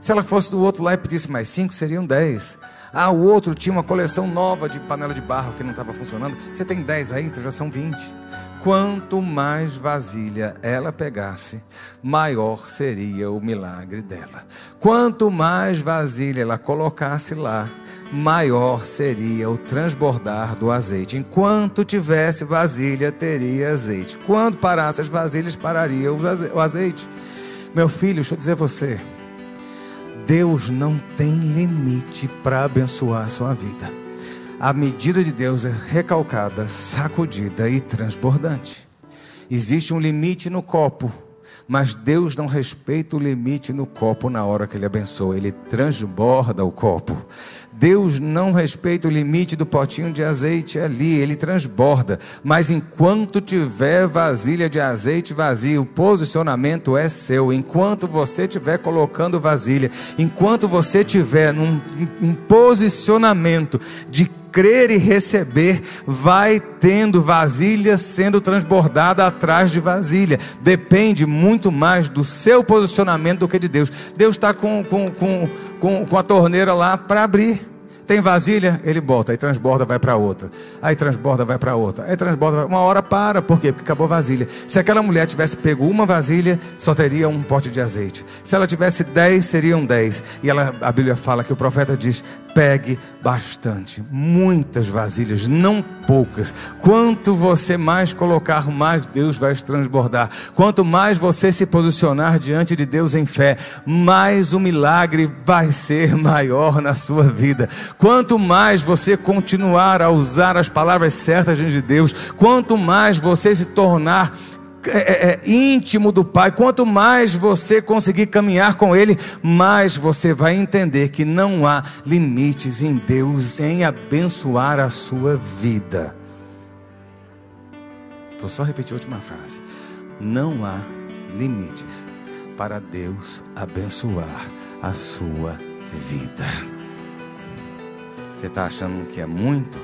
Se ela fosse do outro lá e pedisse mais cinco, seriam dez. Ah, o outro tinha uma coleção nova de panela de barro que não estava funcionando. Você tem dez aí, então já são vinte. Quanto mais vasilha ela pegasse, maior seria o milagre dela. Quanto mais vasilha ela colocasse lá, maior seria o transbordar do azeite. Enquanto tivesse vasilha, teria azeite. Quando parasse as vasilhas, pararia o azeite. Meu filho, deixa eu dizer a você. Deus não tem limite para abençoar a sua vida a medida de Deus é recalcada, sacudida e transbordante. Existe um limite no copo, mas Deus não respeita o limite no copo na hora que Ele abençoa, Ele transborda o copo. Deus não respeita o limite do potinho de azeite ali, ele transborda. Mas enquanto tiver vasilha de azeite vazia, o posicionamento é seu. Enquanto você estiver colocando vasilha, enquanto você estiver num, num posicionamento de crer e receber, vai tendo vasilha sendo transbordada atrás de vasilha. Depende muito mais do seu posicionamento do que de Deus. Deus está com, com, com, com, com a torneira lá para abrir. Tem vasilha, ele bota, aí transborda, vai para outra. Aí transborda, vai para outra. Aí transborda, vai... uma hora para, por quê? Porque acabou a vasilha. Se aquela mulher tivesse pego uma vasilha, só teria um pote de azeite. Se ela tivesse dez, seriam dez. E ela, a Bíblia fala que o profeta diz: pegue bastante, muitas vasilhas, não poucas. Quanto você mais colocar, mais Deus vai transbordar. Quanto mais você se posicionar diante de Deus em fé, mais o milagre vai ser maior na sua vida. Quanto mais você continuar a usar as palavras certas de Deus, quanto mais você se tornar é, é, é, íntimo do Pai, quanto mais você conseguir caminhar com Ele, mais você vai entender que não há limites em Deus em abençoar a sua vida. Vou só repetir a última frase. Não há limites para Deus abençoar a sua vida. Você está achando que é muito?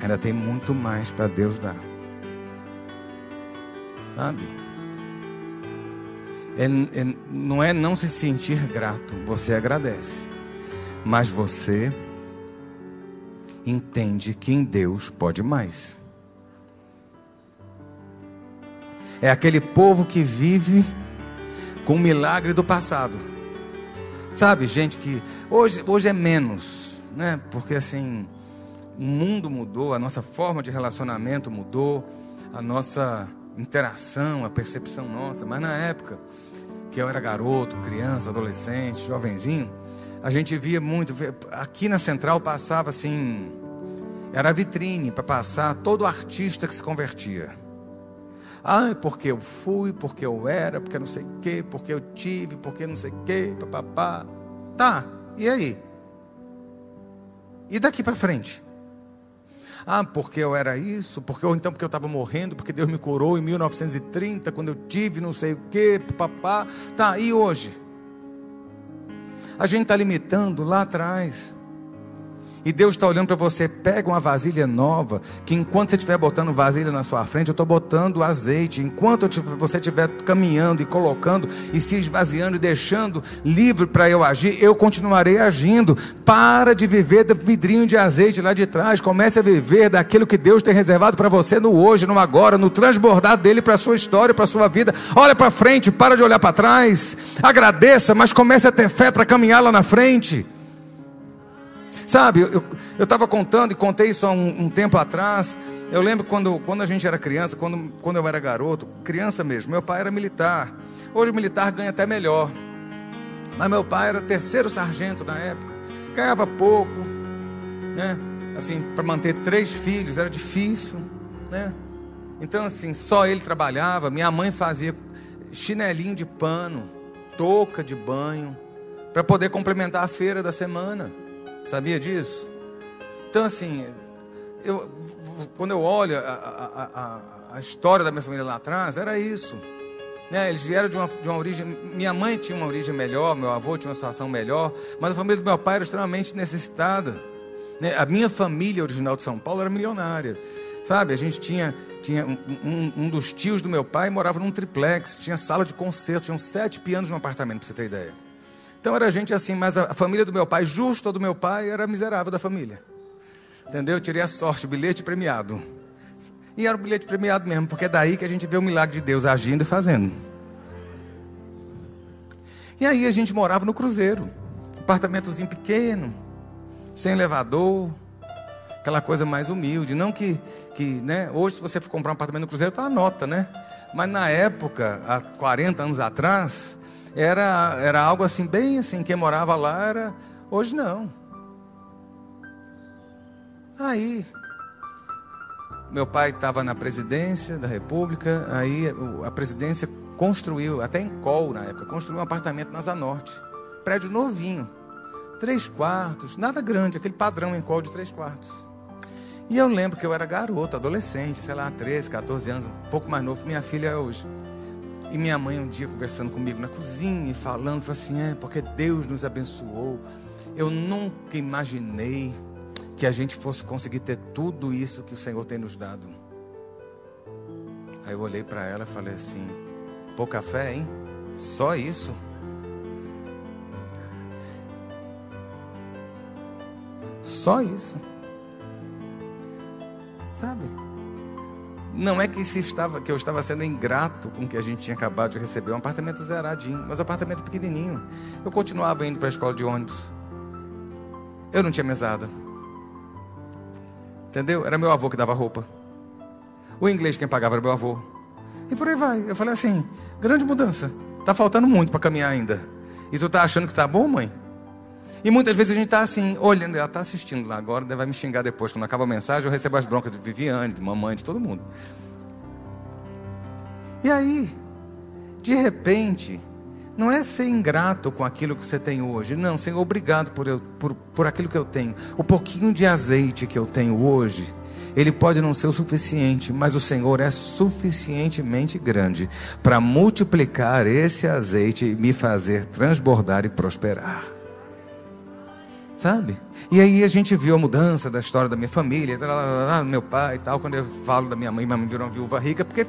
Ainda tem muito mais para Deus dar sabe? É, é, não é não se sentir grato, você agradece, mas você entende que em Deus pode mais. É aquele povo que vive com o milagre do passado. Sabe, gente que hoje, hoje é menos, né? Porque assim, o mundo mudou, a nossa forma de relacionamento mudou, a nossa interação, a percepção nossa, mas na época que eu era garoto, criança, adolescente, jovenzinho, a gente via muito, aqui na central passava assim, era vitrine para passar todo artista que se convertia. Ah, porque eu fui, porque eu era, porque não sei o quê, porque eu tive, porque não sei o quê, papapá. Tá, e aí? E daqui para frente? Ah, porque eu era isso, porque ou então porque eu estava morrendo, porque Deus me curou em 1930, quando eu tive não sei o que, papá. Tá, e hoje? A gente está limitando lá atrás. E Deus está olhando para você, pega uma vasilha nova, que enquanto você estiver botando vasilha na sua frente, eu estou botando azeite. Enquanto você estiver caminhando e colocando e se esvaziando e deixando livre para eu agir, eu continuarei agindo. Para de viver do vidrinho de azeite lá de trás. Comece a viver daquilo que Deus tem reservado para você no hoje, no agora, no transbordar dele para a sua história, para a sua vida. Olha para frente, para de olhar para trás. Agradeça, mas comece a ter fé para caminhar lá na frente. Sabe, eu estava contando e contei isso há um, um, tempo atrás. Eu lembro quando, quando a gente era criança, quando, quando eu era garoto, criança mesmo, meu pai era militar. Hoje o militar ganha até melhor. Mas meu pai era terceiro sargento na época. Ganhava pouco, né? Assim, para manter três filhos era difícil, né? Então, assim, só ele trabalhava. Minha mãe fazia chinelinho de pano, touca de banho, para poder complementar a feira da semana. Sabia disso? Então, assim, eu, quando eu olho a, a, a, a, história da minha família lá atrás, era isso. Né? Eles vieram de uma, de uma origem. Minha mãe tinha uma origem melhor, meu avô tinha uma situação melhor, mas a família do meu pai era extremamente necessitada. Né? A minha família original de São Paulo era milionária. Sabe, a gente tinha, tinha um, um, um dos tios do meu pai morava num triplex, tinha sala de concerto, tinham sete pianos no apartamento, para você ter ideia. Então era gente assim, mas a família do meu pai, justo do meu pai, era miserável da família. Entendeu? Eu tirei a sorte, bilhete premiado. E era o bilhete premiado mesmo, porque é daí que a gente vê o milagre de Deus agindo e fazendo. E aí a gente morava no cruzeiro, apartamentozinho pequeno, sem elevador, aquela coisa mais humilde. Não que, que né, hoje se você for comprar um apartamento no cruzeiro, tá a nota, né? Mas na época, há 40 anos atrás, era, era algo assim, bem assim, quem morava lá era. Hoje não. Aí, meu pai estava na presidência da República, aí a presidência construiu, até em Col na época, construiu um apartamento na Zanorte. Prédio novinho, três quartos, nada grande, aquele padrão em Col de três quartos. E eu lembro que eu era garoto, adolescente, sei lá, 13, 14 anos, um pouco mais novo que minha filha é hoje. E minha mãe um dia conversando comigo na cozinha falando, falou assim: é porque Deus nos abençoou. Eu nunca imaginei que a gente fosse conseguir ter tudo isso que o Senhor tem nos dado. Aí eu olhei para ela e falei assim: pouca fé, hein? Só isso? Só isso. Sabe? Não é que, estava, que eu estava sendo ingrato com o que a gente tinha acabado de receber, um apartamento zeradinho, mas um apartamento pequenininho. Eu continuava indo para a escola de ônibus. Eu não tinha mesada. Entendeu? Era meu avô que dava roupa. O inglês quem pagava era meu avô. E por aí vai. Eu falei assim: grande mudança. Tá faltando muito para caminhar ainda. E tu tá achando que tá bom, mãe? E muitas vezes a gente está assim, olhando, ela está assistindo lá agora, vai me xingar depois. Quando acaba a mensagem, eu recebo as broncas de Viviane, de mamãe, de todo mundo. E aí, de repente, não é ser ingrato com aquilo que você tem hoje. Não, Senhor, obrigado por, eu, por, por aquilo que eu tenho. O pouquinho de azeite que eu tenho hoje, ele pode não ser o suficiente, mas o Senhor é suficientemente grande para multiplicar esse azeite e me fazer transbordar e prosperar sabe? E aí a gente viu a mudança da história da minha família, do meu pai e tal. Quando eu falo da minha mãe, minha mãe virou uma viúva rica, porque,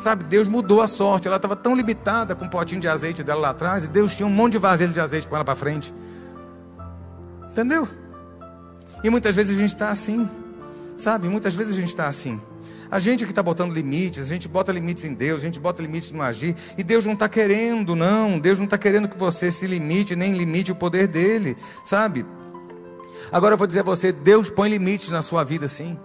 sabe, Deus mudou a sorte. Ela estava tão limitada com um potinho de azeite dela lá atrás, e Deus tinha um monte de vasilha de azeite com ela para frente. Entendeu? E muitas vezes a gente está assim, sabe? Muitas vezes a gente está assim. A gente que está botando limites, a gente bota limites em Deus, a gente bota limites no agir, e Deus não está querendo, não. Deus não está querendo que você se limite, nem limite o poder dele, sabe? Agora eu vou dizer a você: Deus põe limites na sua vida, sim.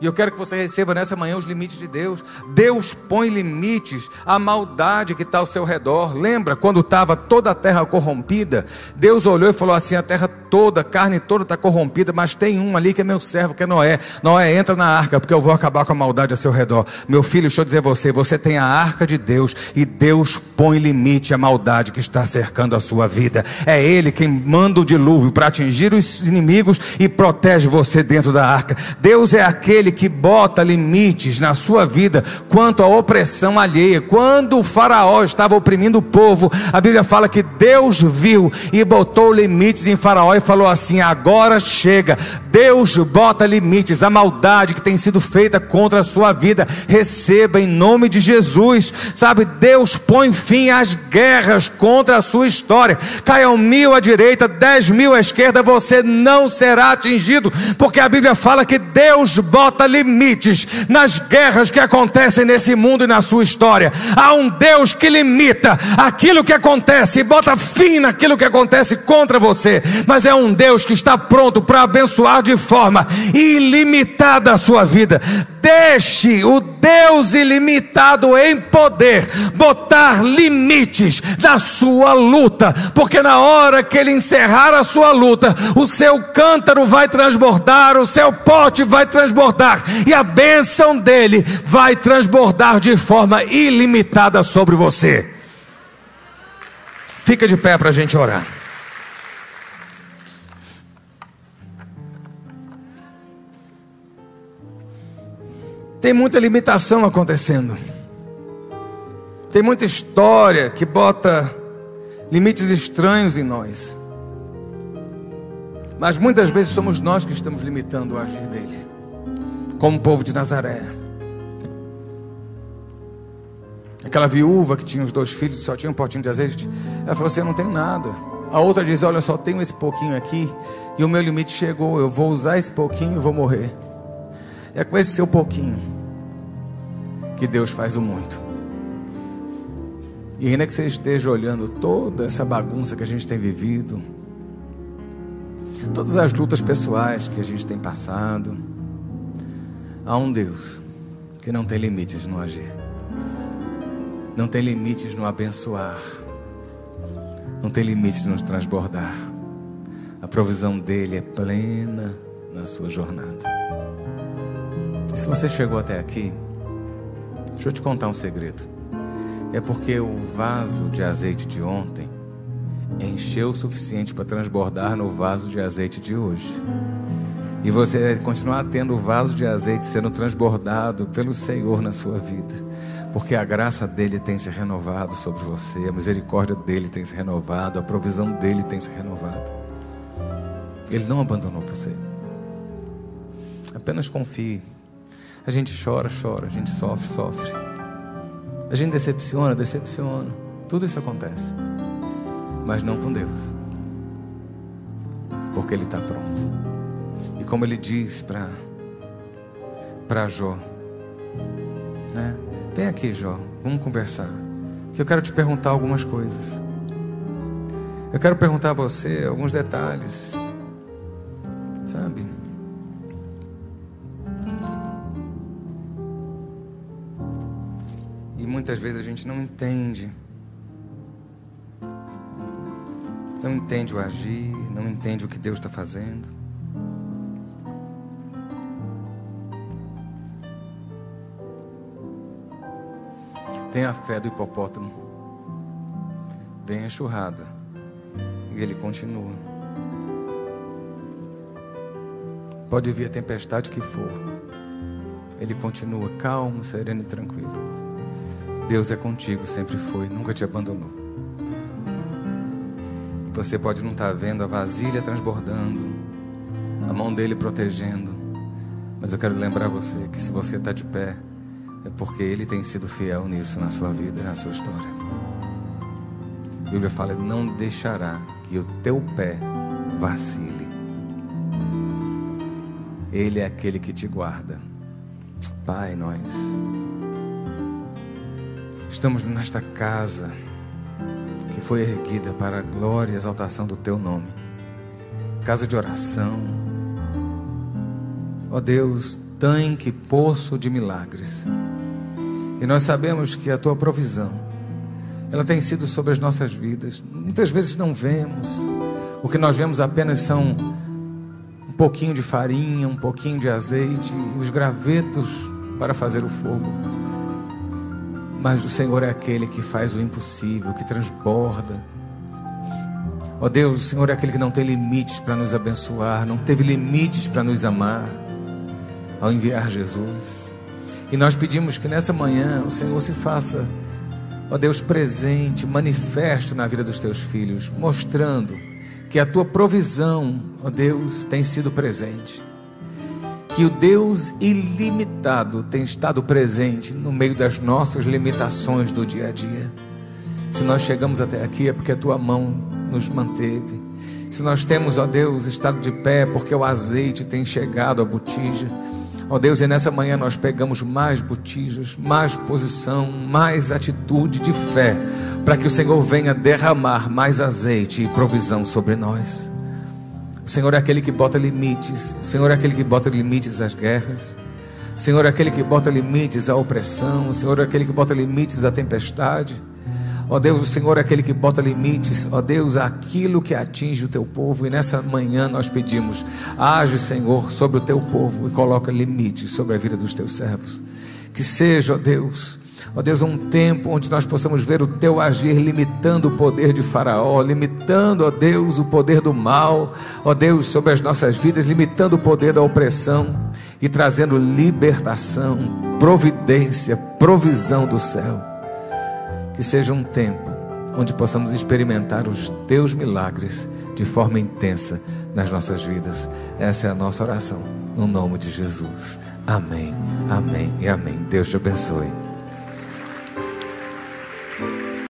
E eu quero que você receba nessa manhã os limites de Deus. Deus põe limites à maldade que está ao seu redor. Lembra quando estava toda a terra corrompida? Deus olhou e falou assim: a terra toda, a carne toda está corrompida, mas tem um ali que é meu servo, que é Noé. Noé, entra na arca, porque eu vou acabar com a maldade ao seu redor. Meu filho, deixa eu dizer a você: você tem a arca de Deus e Deus põe limite à maldade que está cercando a sua vida. É Ele quem manda o dilúvio para atingir os inimigos e protege você dentro da arca. Deus é aquele que bota limites na sua vida quanto à opressão alheia. Quando o Faraó estava oprimindo o povo, a Bíblia fala que Deus viu e botou limites em Faraó e falou assim: agora chega. Deus bota limites à maldade que tem sido feita contra a sua vida. Receba em nome de Jesus. Sabe, Deus põe fim às guerras contra a sua história. Caiam mil à direita, dez mil à esquerda, você não será atingido, porque a Bíblia fala que Deus bota limites nas guerras que acontecem nesse mundo e na sua história. Há um Deus que limita aquilo que acontece e bota fim naquilo que acontece contra você, mas é um Deus que está pronto para abençoar de forma ilimitada a sua vida. Deixe o Deus ilimitado em poder botar limites na sua luta, porque na hora que ele encerrar a sua luta, o seu cântaro vai transbordar, o seu pote vai transbordar e a bênção dele vai transbordar de forma ilimitada sobre você. Fica de pé para a gente orar. Tem muita limitação acontecendo. Tem muita história que bota limites estranhos em nós. Mas muitas vezes somos nós que estamos limitando o agir dele, como o povo de Nazaré. Aquela viúva que tinha os dois filhos só tinha um potinho de azeite, ela falou assim: Eu não tenho nada. A outra diz: Olha, eu só tenho esse pouquinho aqui e o meu limite chegou. Eu vou usar esse pouquinho e vou morrer. É com esse seu pouquinho que Deus faz o muito. E ainda que você esteja olhando toda essa bagunça que a gente tem vivido, todas as lutas pessoais que a gente tem passado, há um Deus que não tem limites no agir, não tem limites no abençoar, não tem limites no transbordar. A provisão dele é plena na sua jornada. E se você chegou até aqui, deixa eu te contar um segredo. É porque o vaso de azeite de ontem encheu o suficiente para transbordar no vaso de azeite de hoje. E você vai continuar tendo o vaso de azeite sendo transbordado pelo Senhor na sua vida. Porque a graça dele tem se renovado sobre você, a misericórdia dele tem se renovado, a provisão dele tem se renovado. Ele não abandonou você. Apenas confie. A gente chora, chora, a gente sofre, sofre. A gente decepciona, decepciona. Tudo isso acontece. Mas não com Deus. Porque Ele está pronto. Como Ele diz para para Jó, né? Vem aqui, Jó, vamos conversar. Que eu quero te perguntar algumas coisas. Eu quero perguntar a você alguns detalhes. Sabe? E muitas vezes a gente não entende. Não entende o agir, não entende o que Deus está fazendo. Tem a fé do hipopótamo. Vem a enxurrada. E ele continua. Pode vir a tempestade que for. Ele continua calmo, sereno e tranquilo. Deus é contigo, sempre foi, nunca te abandonou. Você pode não estar vendo a vasilha transbordando, a mão dele protegendo, mas eu quero lembrar você que se você está de pé, é porque Ele tem sido fiel nisso na sua vida e na sua história. A Bíblia fala: não deixará que o teu pé vacile. Ele é aquele que te guarda. Pai, nós estamos nesta casa que foi erguida para a glória e exaltação do teu nome. Casa de oração. Ó Deus, tanque, poço de milagres. E nós sabemos que a tua provisão, ela tem sido sobre as nossas vidas. Muitas vezes não vemos. O que nós vemos apenas são um pouquinho de farinha, um pouquinho de azeite, os gravetos para fazer o fogo. Mas o Senhor é aquele que faz o impossível, que transborda. Ó oh Deus, o Senhor é aquele que não tem limites para nos abençoar, não teve limites para nos amar ao enviar Jesus. E nós pedimos que nessa manhã o Senhor se faça, ó Deus, presente, manifesto na vida dos teus filhos, mostrando que a tua provisão, ó Deus, tem sido presente. Que o Deus ilimitado tem estado presente no meio das nossas limitações do dia a dia. Se nós chegamos até aqui é porque a tua mão nos manteve. Se nós temos, ó Deus, estado de pé porque o azeite tem chegado à botija. Ó oh Deus, e nessa manhã nós pegamos mais botijas, mais posição, mais atitude de fé, para que o Senhor venha derramar mais azeite e provisão sobre nós. O Senhor é aquele que bota limites, o Senhor é aquele que bota limites às guerras. Senhor é aquele que bota limites à opressão, o Senhor é aquele que bota limites à tempestade. Ó oh Deus, o Senhor é aquele que bota limites, ó oh Deus, aquilo que atinge o teu povo. E nessa manhã nós pedimos: age, Senhor, sobre o teu povo e coloca limites sobre a vida dos teus servos. Que seja, ó Deus, ó Deus, um tempo onde nós possamos ver o teu agir limitando o poder de Faraó, limitando, ó Deus, o poder do mal, ó Deus, sobre as nossas vidas, limitando o poder da opressão e trazendo libertação, providência, provisão do céu. Que seja um tempo onde possamos experimentar os teus milagres de forma intensa nas nossas vidas. Essa é a nossa oração, no nome de Jesus. Amém, amém e amém. Deus te abençoe.